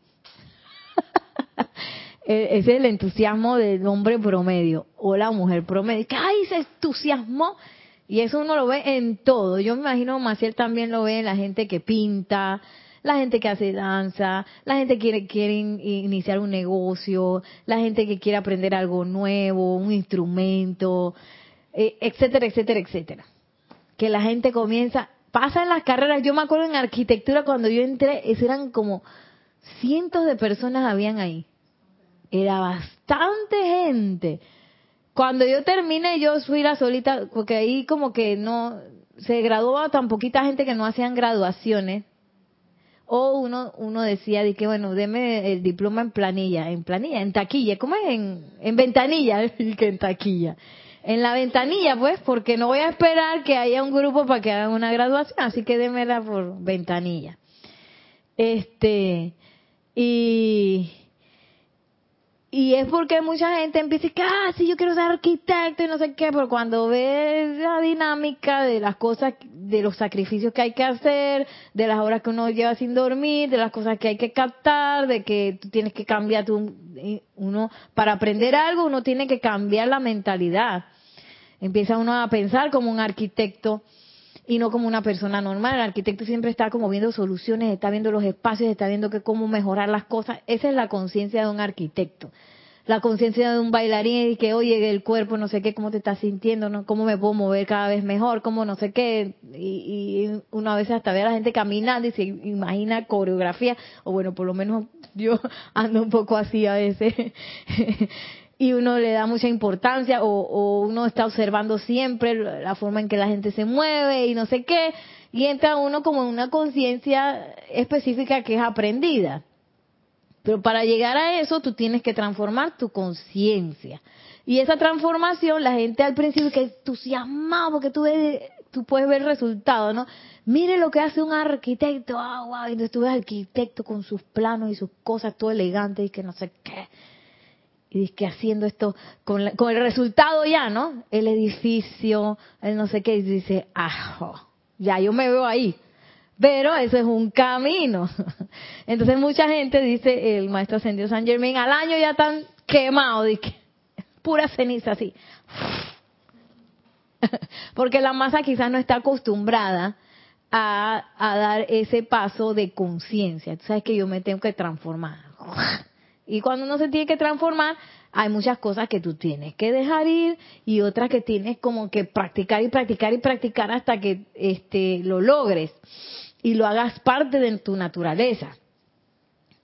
Ese es el entusiasmo del hombre promedio o la mujer promedio. Que ay, se entusiasmó. Y eso uno lo ve en todo. Yo me imagino Maciel también lo ve en la gente que pinta, la gente que hace danza, la gente que quiere iniciar un negocio, la gente que quiere aprender algo nuevo, un instrumento, eh, etcétera, etcétera, etcétera. Que la gente comienza, pasan las carreras. Yo me acuerdo en arquitectura cuando yo entré, eran como cientos de personas habían ahí. Era bastante gente. Cuando yo terminé, yo fui la solita, porque ahí como que no, se graduaba tan poquita gente que no hacían graduaciones. O uno, uno decía de que, bueno, deme el diploma en planilla, en planilla, en taquilla, ¿cómo es? En, en ventanilla, que en taquilla en la ventanilla, pues, porque no voy a esperar que haya un grupo para que hagan una graduación, así que démela por ventanilla. Este, y, y es porque mucha gente empieza a decir, ah, sí, yo quiero ser arquitecto y no sé qué, pero cuando ve la dinámica de las cosas, de los sacrificios que hay que hacer, de las horas que uno lleva sin dormir, de las cosas que hay que captar, de que tú tienes que cambiar tu, uno, para aprender algo, uno tiene que cambiar la mentalidad. Empieza uno a pensar como un arquitecto y no como una persona normal. El arquitecto siempre está como viendo soluciones, está viendo los espacios, está viendo que cómo mejorar las cosas. Esa es la conciencia de un arquitecto. La conciencia de un bailarín y que, oye, el cuerpo, no sé qué, cómo te estás sintiendo, ¿no? cómo me puedo mover cada vez mejor, cómo no sé qué. Y, y uno a veces hasta ve a la gente caminando y se imagina coreografía, o bueno, por lo menos yo ando un poco así a veces. y uno le da mucha importancia o, uno está observando siempre la forma en que la gente se mueve y no sé qué, y entra uno como en una conciencia específica que es aprendida. Pero para llegar a eso tú tienes que transformar tu conciencia. Y esa transformación, la gente al principio que entusiasmado porque tú ves tú puedes ver el resultado, ¿no? Mire lo que hace un arquitecto, ah, wow, y tú ves arquitecto con sus planos y sus cosas todo elegante y que no sé qué. Y dice que haciendo esto con, el resultado ya, ¿no? El edificio, el no sé qué, y dice, ah, ya yo me veo ahí. Pero eso es un camino. Entonces mucha gente dice, el maestro ascendido San Germain, al año ya están quemados, dice, pura ceniza así. Porque la masa quizás no está acostumbrada a, a dar ese paso de conciencia. Tú sabes que yo me tengo que transformar. Y cuando uno se tiene que transformar, hay muchas cosas que tú tienes que dejar ir y otras que tienes como que practicar y practicar y practicar hasta que este lo logres y lo hagas parte de tu naturaleza.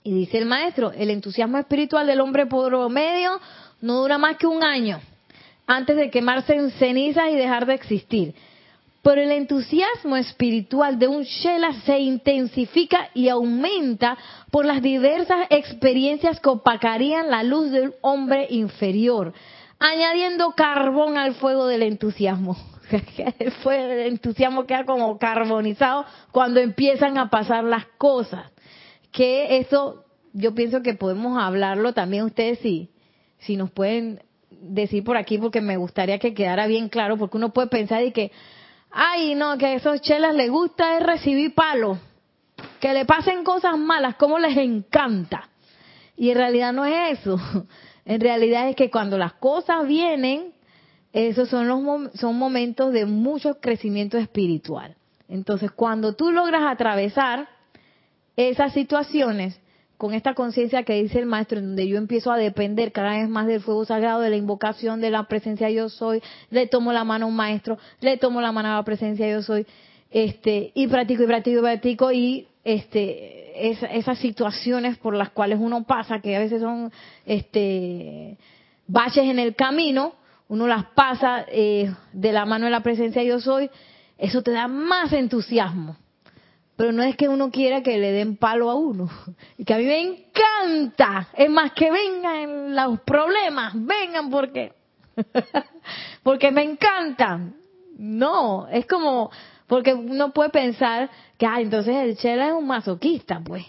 Y dice el maestro, el entusiasmo espiritual del hombre promedio no dura más que un año antes de quemarse en cenizas y dejar de existir. Pero el entusiasmo espiritual de un Shela se intensifica y aumenta por las diversas experiencias que opacarían la luz del hombre inferior, añadiendo carbón al fuego del entusiasmo. El fuego del entusiasmo queda como carbonizado cuando empiezan a pasar las cosas. Que eso, yo pienso que podemos hablarlo también ustedes si, si nos pueden decir por aquí, porque me gustaría que quedara bien claro, porque uno puede pensar y que, ay, no, que a esos chelas les gusta es recibir palo, que le pasen cosas malas, como les encanta. Y en realidad no es eso. En realidad es que cuando las cosas vienen, esos son los son momentos de mucho crecimiento espiritual. Entonces, cuando tú logras atravesar esas situaciones con esta conciencia que dice el maestro, en donde yo empiezo a depender cada vez más del fuego sagrado, de la invocación, de la presencia yo soy, le tomo la mano a un maestro, le tomo la mano a la presencia yo soy, este, y practico y practico y practico y este, es- esas situaciones por las cuales uno pasa, que a veces son este baches en el camino, uno las pasa eh, de la mano de la presencia yo soy, eso te da más entusiasmo. Pero no es que uno quiera que le den palo a uno. Y que a mí me encanta. Es más, que vengan los problemas. Vengan porque. porque me encantan. No, es como. Porque uno puede pensar que, ah, entonces el chela es un masoquista, pues.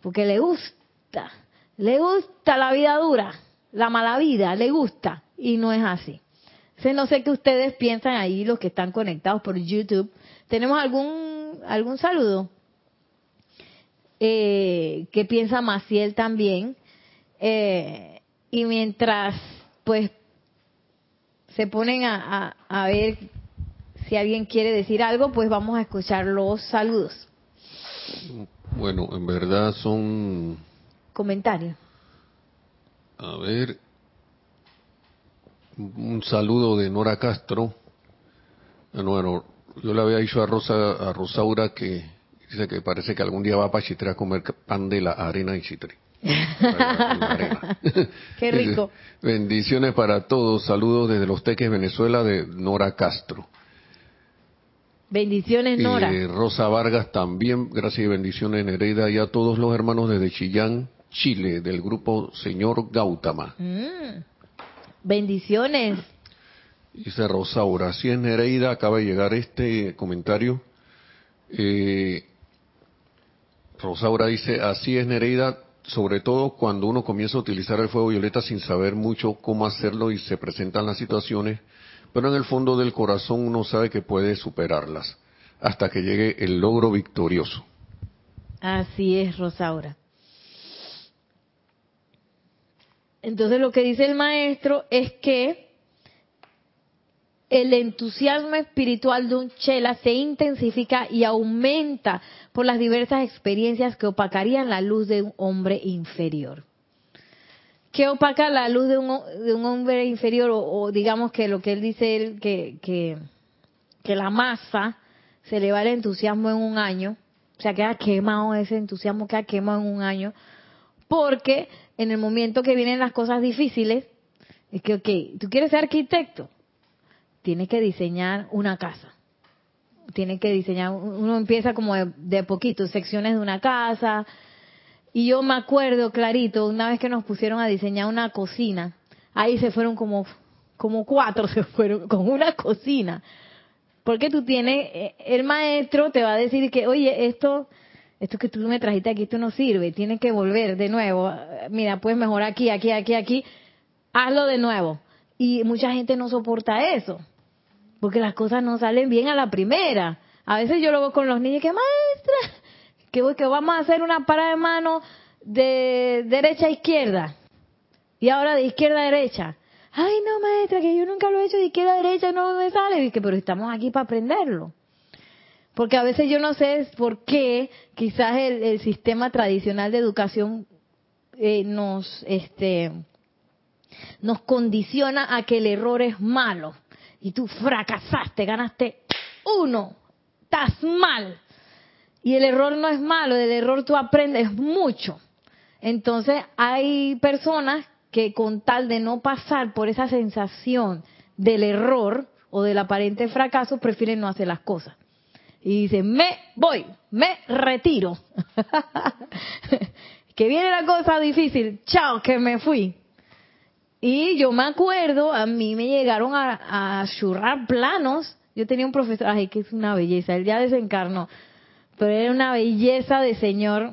Porque le gusta. Le gusta la vida dura. La mala vida, le gusta. Y no es así. Entonces, no sé qué ustedes piensan ahí, los que están conectados por YouTube. ¿Tenemos algún, algún saludo? Eh, ¿Qué piensa Maciel también? Eh, y mientras, pues, se ponen a, a, a ver si alguien quiere decir algo, pues vamos a escuchar los saludos. Bueno, en verdad son, Comentarios. a ver, un saludo de Nora Castro. No, Bueno, yo le había dicho a Rosa, a Rosaura que dice que parece que algún día va para Chitre a comer pan de la arena en arena. Qué rico. Bendiciones para todos. Saludos desde Los Teques, Venezuela, de Nora Castro. Bendiciones, Nora. Y Rosa Vargas también, gracias y bendiciones Nereida y a todos los hermanos desde Chillán, Chile, del grupo Señor Gautama. Mm. Bendiciones. Dice Rosaura, así es Nereida, acaba de llegar este comentario. Eh, Rosaura dice, así es Nereida, sobre todo cuando uno comienza a utilizar el fuego violeta sin saber mucho cómo hacerlo y se presentan las situaciones, pero en el fondo del corazón uno sabe que puede superarlas hasta que llegue el logro victorioso. Así es, Rosaura. Entonces lo que dice el maestro es que el entusiasmo espiritual de un chela se intensifica y aumenta por las diversas experiencias que opacarían la luz de un hombre inferior. ¿Qué opaca la luz de un, de un hombre inferior? O, digamos que lo que él dice, él, que, que, que la masa se le va el entusiasmo en un año, o sea, queda quemado ese entusiasmo, queda quemado en un año, porque en el momento que vienen las cosas difíciles, es que, ok, tú quieres ser arquitecto, tienes que diseñar una casa. Tienes que diseñar, uno empieza como de, de poquito, secciones de una casa. Y yo me acuerdo clarito, una vez que nos pusieron a diseñar una cocina, ahí se fueron como, como cuatro, se fueron con una cocina. Porque tú tienes, eh, el maestro te va a decir que, oye, esto, esto que tú me trajiste aquí, esto no sirve, tienes que volver de nuevo. Mira, puedes mejorar aquí, aquí, aquí, aquí. Hazlo de nuevo. Y mucha gente no soporta eso, porque las cosas no salen bien a la primera. A veces yo lo veo con los niños que, maestra, que, que vamos a hacer una parada de mano de derecha a izquierda y ahora de izquierda a derecha. Ay, no, maestra, que yo nunca lo he hecho de izquierda a derecha, no me sale. Dice, pero estamos aquí para aprenderlo. Porque a veces yo no sé por qué quizás el, sistema tradicional de educación eh, nos, este, nos condiciona a que el error es malo. Y tú fracasaste, ganaste uno, estás mal. Y el error no es malo, del error tú aprendes mucho. Entonces hay personas que con tal de no pasar por esa sensación del error o del aparente fracaso, prefieren no hacer las cosas. Y dicen, me voy, me retiro. que viene la cosa difícil, chao, que me fui. Y yo me acuerdo, a mí me llegaron a, churrar planos. Yo tenía un profesor, ay, que es una belleza, él ya desencarnó, pero era una belleza de señor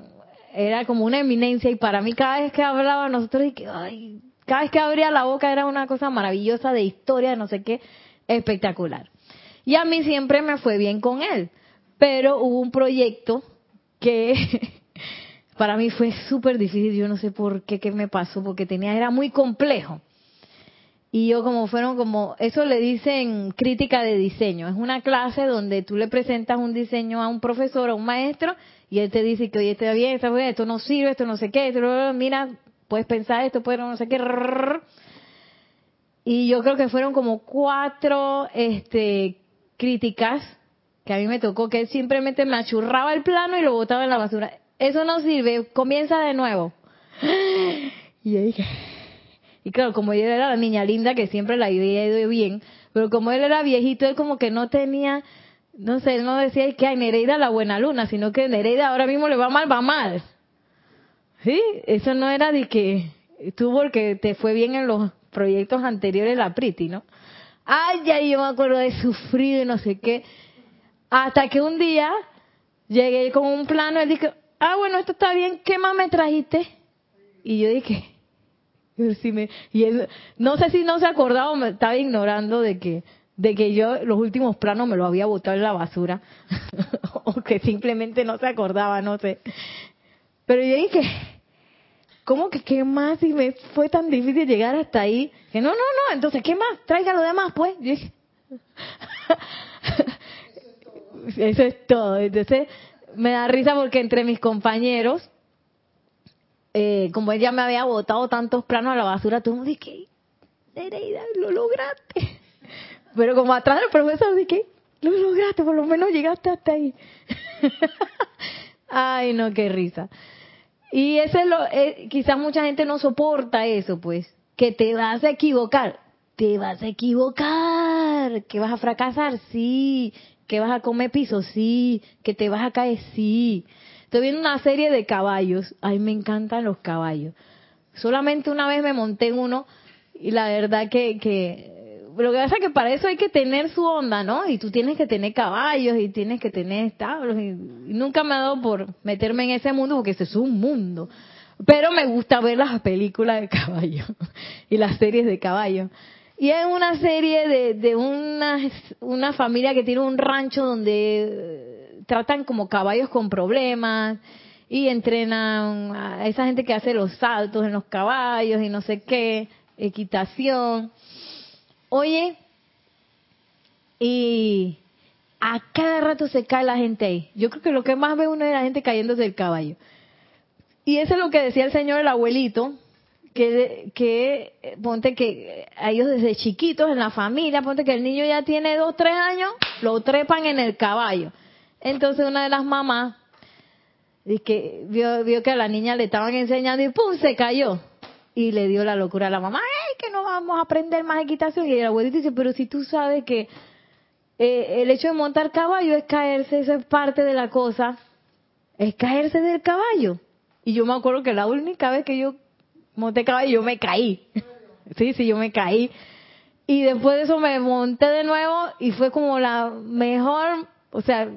era como una eminencia y para mí cada vez que hablaba nosotros, ay, cada vez que abría la boca era una cosa maravillosa de historia, no sé qué, espectacular. Y a mí siempre me fue bien con él, pero hubo un proyecto que para mí fue súper difícil, yo no sé por qué, qué me pasó, porque tenía, era muy complejo. Y yo como fueron como, eso le dicen crítica de diseño. Es una clase donde tú le presentas un diseño a un profesor, a un maestro, y él te dice que, oye, está bien, está bien, esto no sirve, esto no sé qué, mira, puedes pensar esto, puedes no sé qué. Y yo creo que fueron como cuatro este, críticas que a mí me tocó, que él simplemente me achurraba el plano y lo botaba en la basura. Eso no sirve, comienza de nuevo. Y ahí dije, y claro, como ella era la niña linda que siempre la había ido bien, pero como él era viejito, él como que no tenía, no sé, él no decía que hay Nereida la buena luna, sino que Nereida ahora mismo le va mal, va mal. ¿Sí? Eso no era de que tú porque te fue bien en los proyectos anteriores la Priti, ¿no? Ay, ya yo me acuerdo de sufrir y no sé qué. Hasta que un día llegué con un plano, él dijo, ah, bueno, esto está bien, ¿qué más me trajiste? Y yo dije, él, no sé si no se acordaba o me estaba ignorando de que, de que yo los últimos planos me los había botado en la basura. o que simplemente no se acordaba, no sé. Pero yo dije, ¿cómo que qué más? Y me fue tan difícil llegar hasta ahí. Que no, no, no, entonces, ¿qué más? Traiga lo demás, pues. Yo dije, eso es todo. Entonces, me da risa porque entre mis compañeros, eh, como ella me había botado tantos planos a la basura, tú me dije, Nereida, lo lograste. Pero como atrás del profesor dije, lo lograste, por lo menos llegaste hasta ahí. Ay, no, qué risa. Y ese es lo, eh, quizás mucha gente no soporta eso, pues, que te vas a equivocar. Te vas a equivocar, que vas a fracasar, sí, que vas a comer piso, sí, que te vas a caer, sí. Estoy viendo una serie de caballos. Ay, me encantan los caballos. Solamente una vez me monté en uno y la verdad que, que lo que pasa es que para eso hay que tener su onda, ¿no? Y tú tienes que tener caballos y tienes que tener establos. Y, nunca me ha dado por meterme en ese mundo porque ese es un mundo. Pero me gusta ver las películas de caballos y las series de caballos. Y es una serie de, de una, una familia que tiene un rancho donde tratan como caballos con problemas y entrenan a esa gente que hace los saltos en los caballos y no sé qué, equitación. Oye, y a cada rato se cae la gente ahí. Yo creo que lo que más ve uno es la gente cayéndose del caballo. Y eso es lo que decía el señor, el abuelito, que, que ponte que a ellos desde chiquitos en la familia, ponte que el niño ya tiene dos, tres años, lo trepan en el caballo. Entonces una de las mamás que vio, vio que a la niña le estaban enseñando y ¡pum! se cayó. Y le dio la locura a la mamá, ¡ay, que no vamos a aprender más equitación! Y el abuelito dice, pero si tú sabes que eh, el hecho de montar caballo es caerse, eso es parte de la cosa, es caerse del caballo. Y yo me acuerdo que la única vez que yo monté caballo, yo me caí. sí, sí, yo me caí. Y después de eso me monté de nuevo y fue como la mejor, o sea,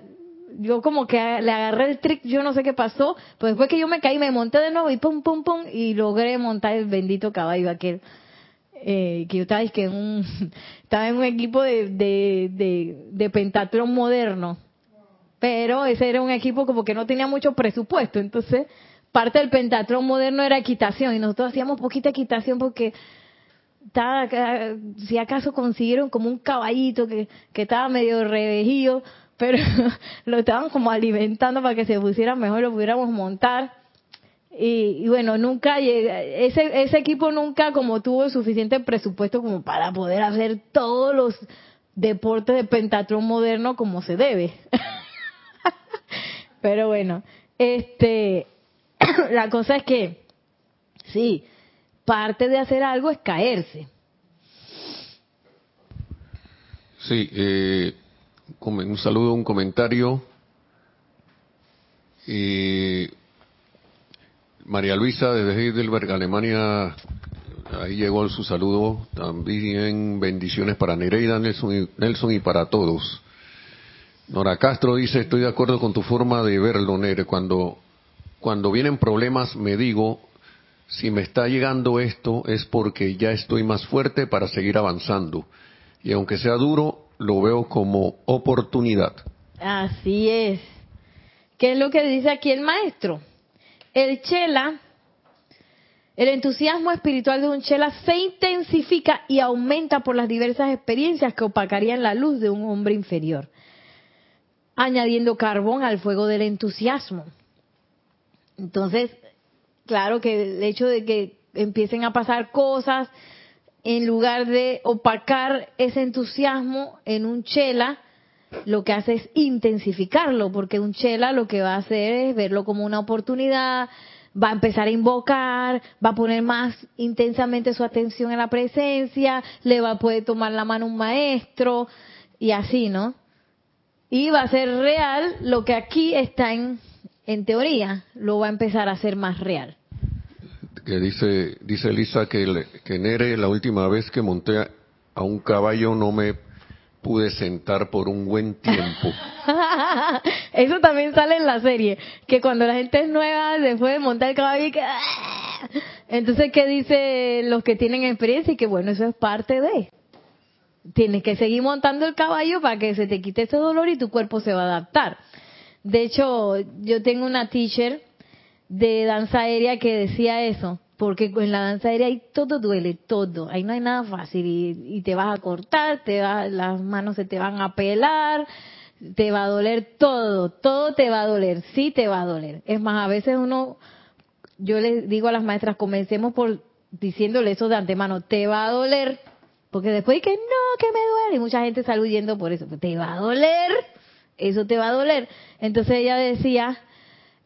yo como que le agarré el trick, yo no sé qué pasó, pues después que yo me caí, me monté de nuevo y pum, pum, pum, y logré montar el bendito caballo aquel. Eh, que yo estaba, que en un, estaba en un equipo de, de, de, moderno, pero ese era un equipo como que no tenía mucho presupuesto, entonces parte del pentatlón moderno era equitación y nosotros hacíamos poquita equitación porque si acaso consiguieron como un caballito que, estaba medio revejido, pero lo estaban como alimentando para que se pusiera mejor, lo pudiéramos montar. Y, y, bueno, nunca ese, ese equipo nunca como tuvo el suficiente presupuesto como para poder hacer todos los deportes de pentatlón moderno como se debe. Pero bueno, este, la cosa es que, sí, parte de hacer algo es caerse. Sí, eh, un saludo, un comentario. Eh, María Luisa desde Heidelberg, Alemania, ahí llegó su saludo. También bendiciones para Nereida, Nelson y, Nelson y para todos. Nora Castro dice, estoy de acuerdo con tu forma de verlo, Nere. Cuando, cuando vienen problemas me digo, si me está llegando esto es porque ya estoy más fuerte para seguir avanzando. Y aunque sea duro, lo veo como oportunidad. Así es. ¿Qué es lo que dice aquí el maestro? El chela, el entusiasmo espiritual de un chela se intensifica y aumenta por las diversas experiencias que opacarían la luz de un hombre inferior, añadiendo carbón al fuego del entusiasmo. Entonces, claro que el hecho de que empiecen a pasar cosas, en lugar de opacar ese entusiasmo en un chela, lo que hace es intensificarlo, porque un chela lo que va a hacer es verlo como una oportunidad, va a empezar a invocar, va a poner más intensamente su atención en la presencia, le va a poder tomar la mano un maestro y así, ¿no? Y va a ser real lo que aquí está en, en teoría, lo va a empezar a hacer más real que dice, dice Elisa que, que Nere la última vez que monté a un caballo no me pude sentar por un buen tiempo. Eso también sale en la serie, que cuando la gente es nueva después de montar el caballo y que... Entonces, ¿qué dice los que tienen experiencia? Y que bueno, eso es parte de... Tienes que seguir montando el caballo para que se te quite ese dolor y tu cuerpo se va a adaptar. De hecho, yo tengo una teacher de danza aérea que decía eso, porque en la danza aérea todo duele, todo, ahí no hay nada fácil y, te vas a cortar, te va, las manos se te van a pelar, te va a doler todo, todo te va a doler, sí te va a doler. Es más, a veces uno, yo les digo a las maestras, comencemos por diciéndole eso de antemano, te va a doler, porque después que no, que me duele, y mucha gente está huyendo por eso, te va a doler, eso te va a doler. Entonces ella decía,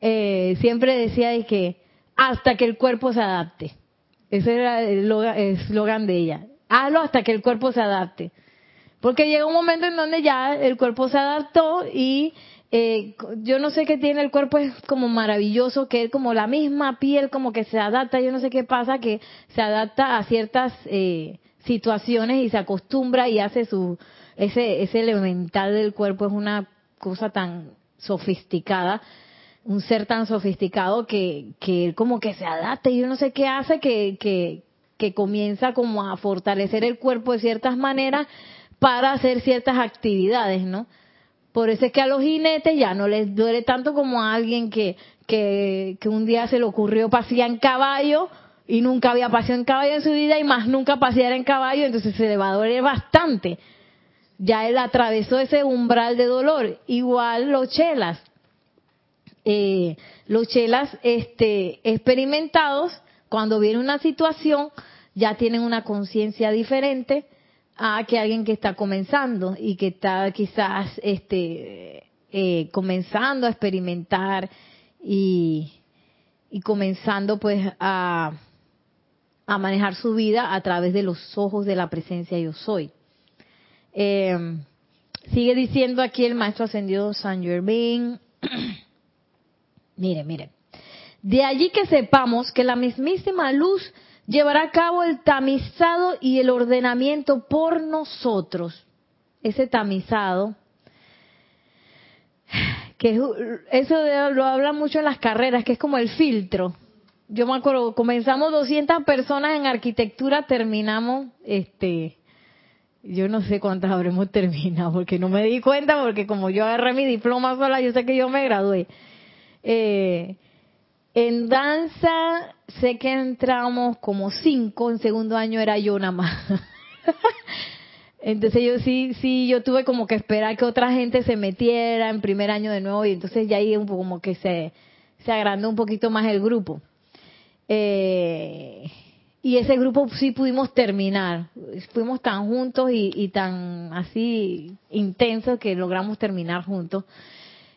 eh, siempre decía de que hasta que el cuerpo se adapte. Ese era el eslogan de ella. Hazlo hasta que el cuerpo se adapte. Porque llega un momento en donde ya el cuerpo se adaptó y eh, yo no sé qué tiene el cuerpo, es como maravilloso, que es como la misma piel, como que se adapta, yo no sé qué pasa, que se adapta a ciertas eh, situaciones y se acostumbra y hace su, ese, ese elemental del cuerpo es una cosa tan sofisticada un ser tan sofisticado que, que como que se adapta y yo no sé qué hace que, que, que comienza como a fortalecer el cuerpo de ciertas maneras para hacer ciertas actividades, ¿no? Por eso es que a los jinetes ya no les duele tanto como a alguien que, que, que un día se le ocurrió pasear en caballo y nunca había paseado en caballo en su vida y más nunca pasear en caballo, entonces se le va a doler bastante. Ya él atravesó ese umbral de dolor. Igual los chelas eh, los chelas este, experimentados, cuando viene una situación, ya tienen una conciencia diferente a que alguien que está comenzando y que está quizás este, eh, comenzando a experimentar y, y comenzando pues a, a manejar su vida a través de los ojos de la presencia yo soy. Eh, sigue diciendo aquí el maestro ascendido San Germain. Mire, mire. De allí que sepamos que la mismísima luz llevará a cabo el tamizado y el ordenamiento por nosotros. Ese tamizado, que eso lo habla mucho en las carreras, que es como el filtro. Yo me acuerdo, comenzamos 200 personas en arquitectura, terminamos, este, yo no sé cuántas habremos terminado, porque no me di cuenta, porque como yo agarré mi diploma sola, yo sé que yo me gradué. Eh, en danza sé que entramos como cinco, en segundo año era yo nada más. entonces yo sí, sí, yo tuve como que esperar que otra gente se metiera en primer año de nuevo y entonces ya ahí como que se, se agrandó un poquito más el grupo. Eh, y ese grupo sí pudimos terminar. Fuimos tan juntos y, tan así intensos que logramos terminar juntos.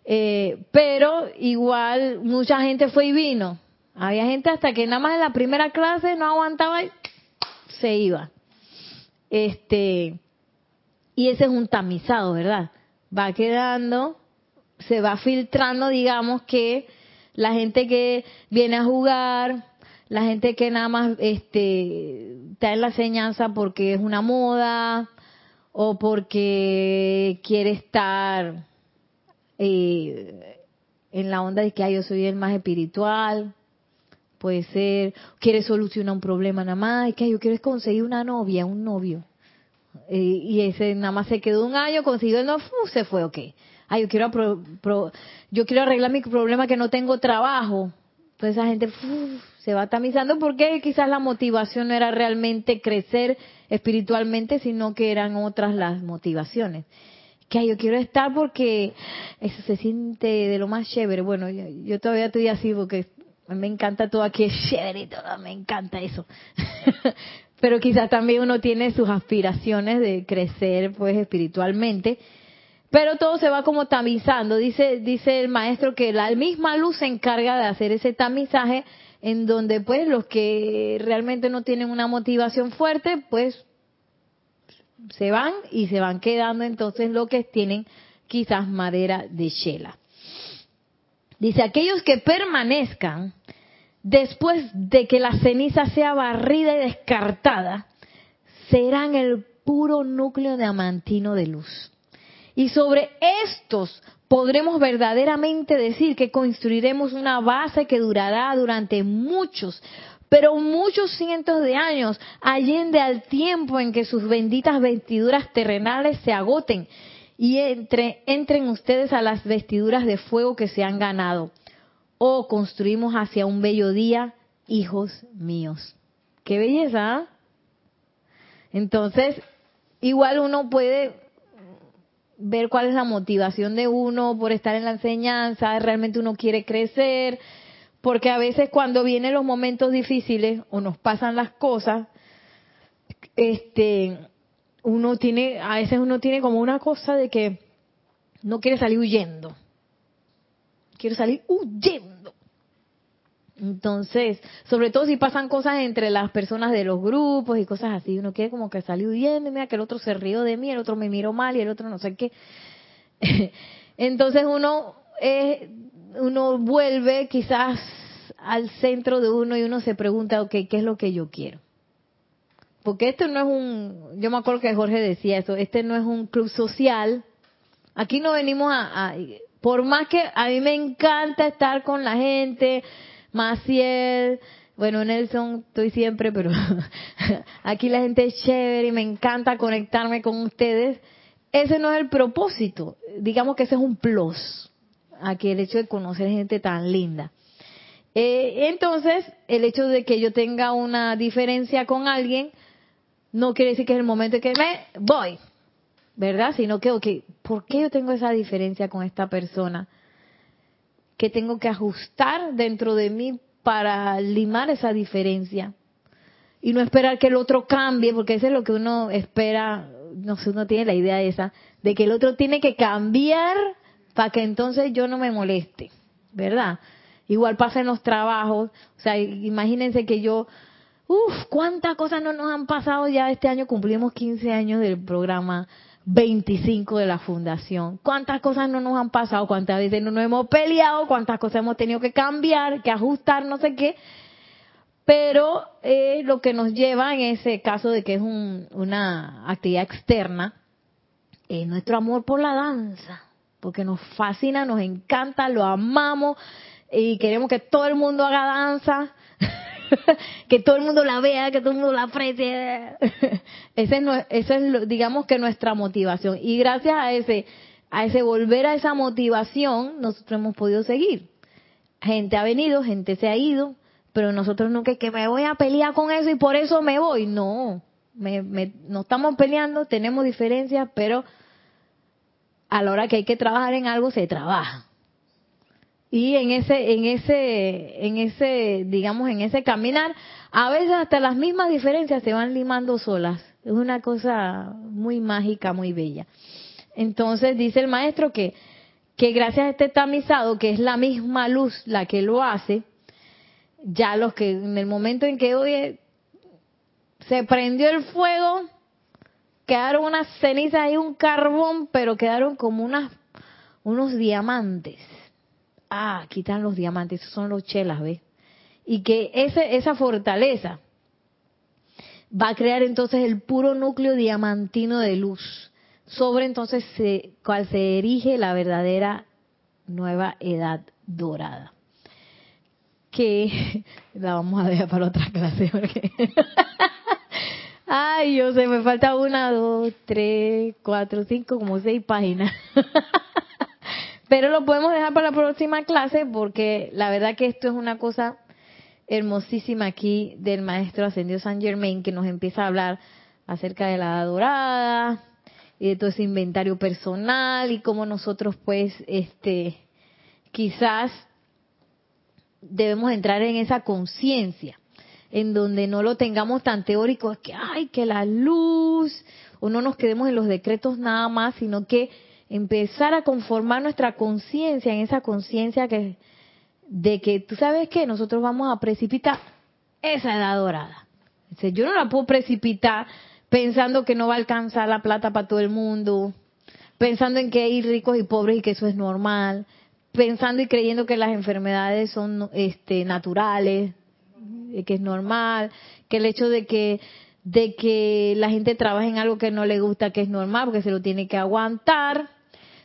Eh, pero igual mucha gente fue y vino. Había gente hasta que nada más en la primera clase no aguantaba y se iba. Este, y ese es un tamizado, ¿verdad? Va quedando, se va filtrando, digamos que la gente que viene a jugar, la gente que nada más este, en la enseñanza porque es una moda o porque quiere estar eh, en la onda de que yo soy el más espiritual, puede ser, quiere solucionar un problema nada más, es que yo quiero conseguir una novia, un novio. Eh, y ese nada más se quedó un año, consiguió el no, se fue, ok. Ay, yo quiero, yo quiero arreglar mi problema que no tengo trabajo. Entonces esa gente se va tamizando porque quizás la motivación no era realmente crecer espiritualmente, sino que eran otras las motivaciones que yo quiero estar porque eso se siente de lo más chévere. Bueno, yo, todavía estoy así porque me encanta todo aquí, es chévere y todo, me encanta eso. Pero quizás también uno tiene sus aspiraciones de crecer pues espiritualmente. Pero todo se va como tamizando. Dice, dice el maestro que la misma luz se encarga de hacer ese tamizaje en donde pues los que realmente no tienen una motivación fuerte, pues se van y se van quedando entonces lo que tienen quizás madera de shela. Dice, aquellos que permanezcan después de que la ceniza sea barrida y descartada, serán el puro núcleo diamantino de luz. Y sobre estos podremos verdaderamente decir que construiremos una base que durará durante muchos, pero muchos cientos de años, allende al tiempo en que sus benditas vestiduras terrenales se agoten y entre, entren ustedes a las vestiduras de fuego que se han ganado. O construimos hacia un bello día, hijos míos. ¡Qué belleza! ¿ah? Entonces, igual uno puede ver cuál es la motivación de uno por estar en la enseñanza, realmente uno quiere crecer, porque a veces cuando vienen los momentos difíciles o nos pasan las cosas, este, uno tiene, a veces uno tiene como una cosa de que no quiere salir huyendo. Quiere salir huyendo. Entonces, sobre todo si pasan cosas entre las personas de los grupos y cosas así, uno quiere como que salir huyendo, mira que el otro se rió de mí, el otro me miró mal y el otro no sé qué. Entonces uno es, uno vuelve quizás al centro de uno y uno se pregunta, ok, ¿qué es lo que yo quiero? Porque esto no es un, yo me acuerdo que Jorge decía eso, este no es un club social. Aquí no venimos a, por más que a mí me encanta estar con la gente, Maciel, bueno, Nelson, estoy siempre, pero aquí la gente es chévere y me encanta conectarme con ustedes. Ese no es el propósito. Digamos que ese es un plus aquí el hecho de conocer gente tan linda. Eh, entonces, el hecho de que yo tenga una diferencia con alguien no quiere decir que es el momento en que me voy, ¿verdad? Sino que, ok, ¿por qué yo tengo esa diferencia con esta persona? Que tengo que ajustar dentro de mí para limar esa diferencia y no esperar que el otro cambie, porque eso es lo que uno espera, no sé, uno tiene la idea esa, de que el otro tiene que cambiar para que entonces yo no me moleste, ¿verdad? Igual pasa en los trabajos, o sea, imagínense que yo, uff, cuántas cosas no nos han pasado ya este año, cumplimos 15 años del programa 25 de la fundación. ¿Cuántas cosas no nos han pasado? ¿Cuántas veces no nos hemos peleado? ¿Cuántas cosas hemos tenido que cambiar, que ajustar, no sé qué? pero eh, lo que nos lleva en ese caso de que es una actividad externa, es nuestro amor por la danza, porque nos fascina, nos encanta, lo amamos y queremos que todo el mundo haga danza, que todo el mundo la vea, que todo el mundo la aprecie. ese es, eso es, digamos que nuestra motivación. Y gracias a ese, a ese volver a esa motivación, nosotros hemos podido seguir. Gente ha venido, gente se ha ido, pero nosotros nunca es que me voy a pelear con eso y por eso me voy. No, me, no estamos peleando, tenemos diferencias, pero a la hora que hay que trabajar en algo se trabaja. Y en ese, en ese, en ese, digamos, en ese caminar, a veces hasta las mismas diferencias se van limando solas. Es una cosa muy mágica, muy bella. Entonces dice el maestro que, que gracias a este tamizado, que es la misma luz la que lo hace, ya los que en el momento en que hoy se prendió el fuego, quedaron unas cenizas y un carbón, pero quedaron como unas, unos diamantes. Ah, quitan los diamantes, esos son los chelas, ¿ves? Y que ese, esa fortaleza va a crear entonces el puro núcleo diamantino de luz, sobre entonces se, cual se erige la verdadera nueva edad dorada que la vamos a dejar para otra clase porque ay yo sé me falta una dos tres cuatro cinco como seis páginas pero lo podemos dejar para la próxima clase porque la verdad que esto es una cosa hermosísima aquí del maestro ascendido San Germain que nos empieza a hablar acerca de la dorada y de todo ese inventario personal y cómo nosotros pues este quizás debemos entrar en esa conciencia, en donde no lo tengamos tan teórico, es que, ay, que la luz, o no nos quedemos en los decretos nada más, sino que empezar a conformar nuestra conciencia en esa conciencia que de que tú sabes que nosotros vamos a precipitar esa edad dorada. yo no la puedo precipitar pensando que no va a alcanzar la plata para todo el mundo, pensando en que hay ricos y pobres y que eso es normal, pensando y creyendo que las enfermedades son este, naturales, que es normal, que el hecho de que de que la gente trabaje en algo que no le gusta, que es normal, porque se lo tiene que aguantar.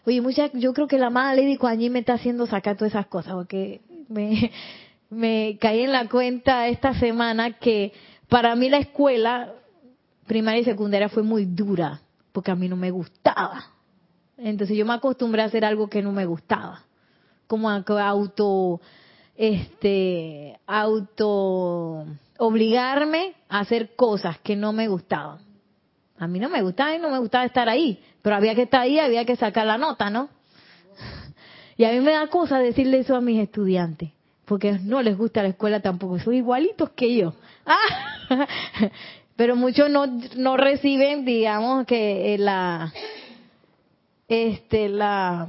Oye, mucha, yo creo que la madre Lady allí me está haciendo sacar todas esas cosas, porque me, me caí en la cuenta esta semana que para mí la escuela primaria y secundaria fue muy dura, porque a mí no me gustaba. Entonces yo me acostumbré a hacer algo que no me gustaba como auto, este, auto obligarme a hacer cosas que no me gustaban. A mí no me gustaba y no me gustaba estar ahí, pero había que estar ahí, había que sacar la nota, ¿no? Y a mí me da cosa decirle eso a mis estudiantes, porque no les gusta la escuela tampoco, son igualitos que yo. Ah, pero muchos no, no reciben, digamos, que la, este, la,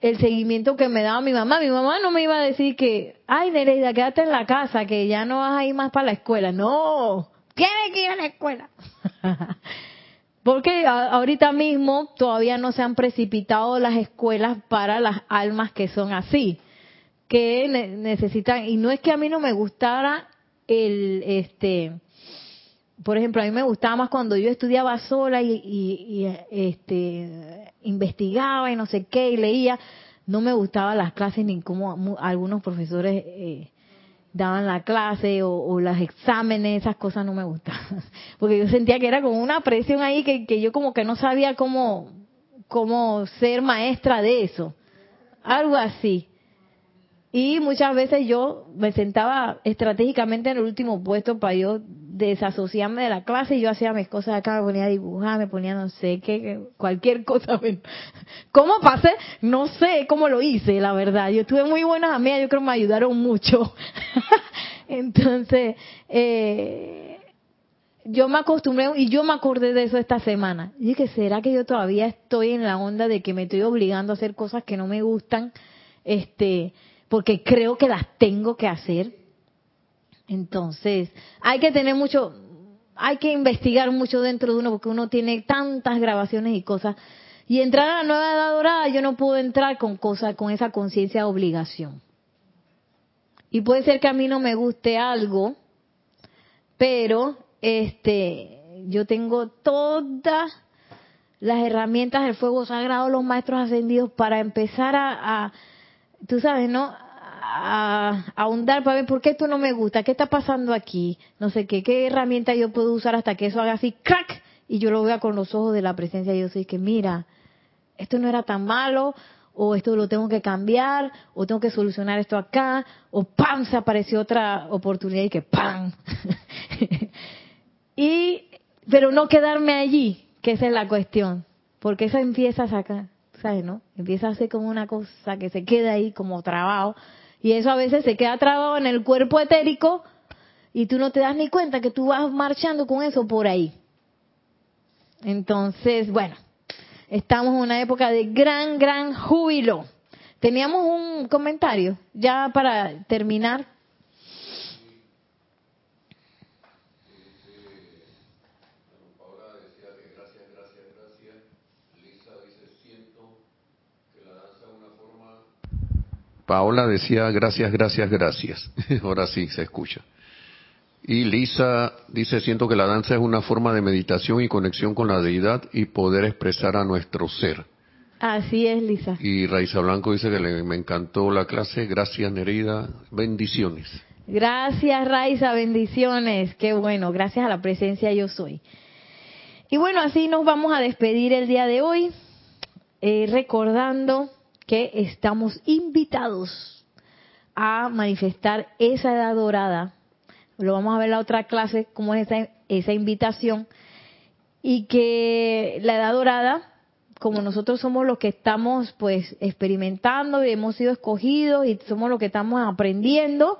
el seguimiento que me daba mi mamá. Mi mamá no me iba a decir que, ay, Nereida, quédate en la casa, que ya no vas a ir más para la escuela. No, tiene que ir a la escuela. Porque ahorita mismo todavía no se han precipitado las escuelas para las almas que son así, que necesitan, y no es que a mí no me gustara el, este, por ejemplo, a mí me gustaba más cuando yo estudiaba sola y, este, investigaba y no sé qué y leía. No me gustaban las clases ni cómo algunos profesores eh, daban la clase o, o los exámenes, esas cosas no me gustaban. Porque yo sentía que era como una presión ahí que, que yo como que no sabía cómo, cómo ser maestra de eso. Algo así. Y muchas veces yo me sentaba estratégicamente en el último puesto para yo desasociarme de la clase y yo hacía mis cosas acá, me ponía a dibujar, me ponía no sé qué, cualquier cosa. ¿Cómo pasé? No sé cómo lo hice, la verdad. Yo tuve muy buenas amigas, yo creo que me ayudaron mucho. Entonces, eh, yo me acostumbré y yo me acordé de eso esta semana. Y dije, ¿será que yo todavía estoy en la onda de que me estoy obligando a hacer cosas que no me gustan? Este, porque creo que las tengo que hacer entonces, hay que tener mucho, hay que investigar mucho dentro de uno porque uno tiene tantas grabaciones y cosas. Y entrar a la nueva edad dorada, yo no puedo entrar con cosas, con esa conciencia de obligación. Y puede ser que a mí no me guste algo, pero este yo tengo todas las herramientas del fuego sagrado, los maestros ascendidos, para empezar a, a tú sabes, ¿no? A, ahondar para ver por qué esto no me gusta, qué está pasando aquí, no sé qué, qué herramienta yo puedo usar hasta que eso haga así, crack, y yo lo vea con los ojos de la presencia yo sé que mira, esto no era tan malo, o esto lo tengo que cambiar, o tengo que solucionar esto acá, o ¡pam! se apareció otra oportunidad y que ¡pam! y, pero no quedarme allí, que esa es la cuestión, porque eso empieza a sacar, ¿sabes, no? Empieza a ser como una cosa que se queda ahí como trabajo, y eso a veces se queda trabado en el cuerpo etérico, y tú no te das ni cuenta que tú vas marchando con eso por ahí. Entonces, bueno, estamos en una época de gran, gran júbilo. Teníamos un comentario ya para terminar. Paola decía gracias, gracias, gracias. Ahora sí se escucha. Y Lisa dice, siento que la danza es una forma de meditación y conexión con la deidad y poder expresar a nuestro ser. Así es, Lisa. Y Raiza Blanco dice que le, me encantó la clase. Gracias, Nerida. Bendiciones. Gracias, Raiza. Bendiciones. Qué bueno. Gracias a la presencia yo soy. Y bueno, así nos vamos a despedir el día de hoy, eh, recordando que estamos invitados a manifestar esa edad dorada. Lo vamos a ver en la otra clase, cómo es esa, esa invitación. Y que la edad dorada, como nosotros somos los que estamos pues experimentando y hemos sido escogidos y somos los que estamos aprendiendo,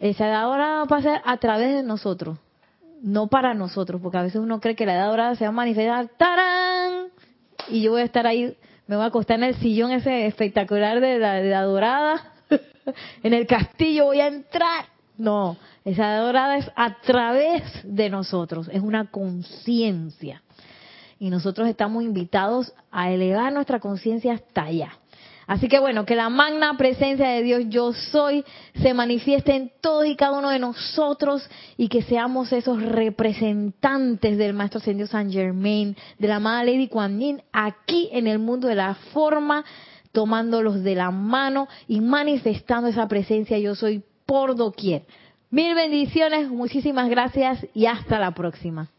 esa edad dorada va a pasar a través de nosotros, no para nosotros, porque a veces uno cree que la edad dorada se va a manifestar, ¡tarán! Y yo voy a estar ahí me voy a acostar en el sillón ese espectacular de la, dorada, en el castillo voy a entrar. No, esa dorada es a través de nosotros, es una conciencia. Y nosotros estamos invitados a elevar nuestra conciencia hasta allá. Así que bueno, que la magna presencia de Dios yo soy se manifieste en todos y cada uno de nosotros y que seamos esos representantes del Maestro Ascendido San Germain, de la amada Lady Kuan Yin, aquí en el mundo de la forma, tomándolos de la mano y manifestando esa presencia yo soy por doquier. Mil bendiciones, muchísimas gracias y hasta la próxima.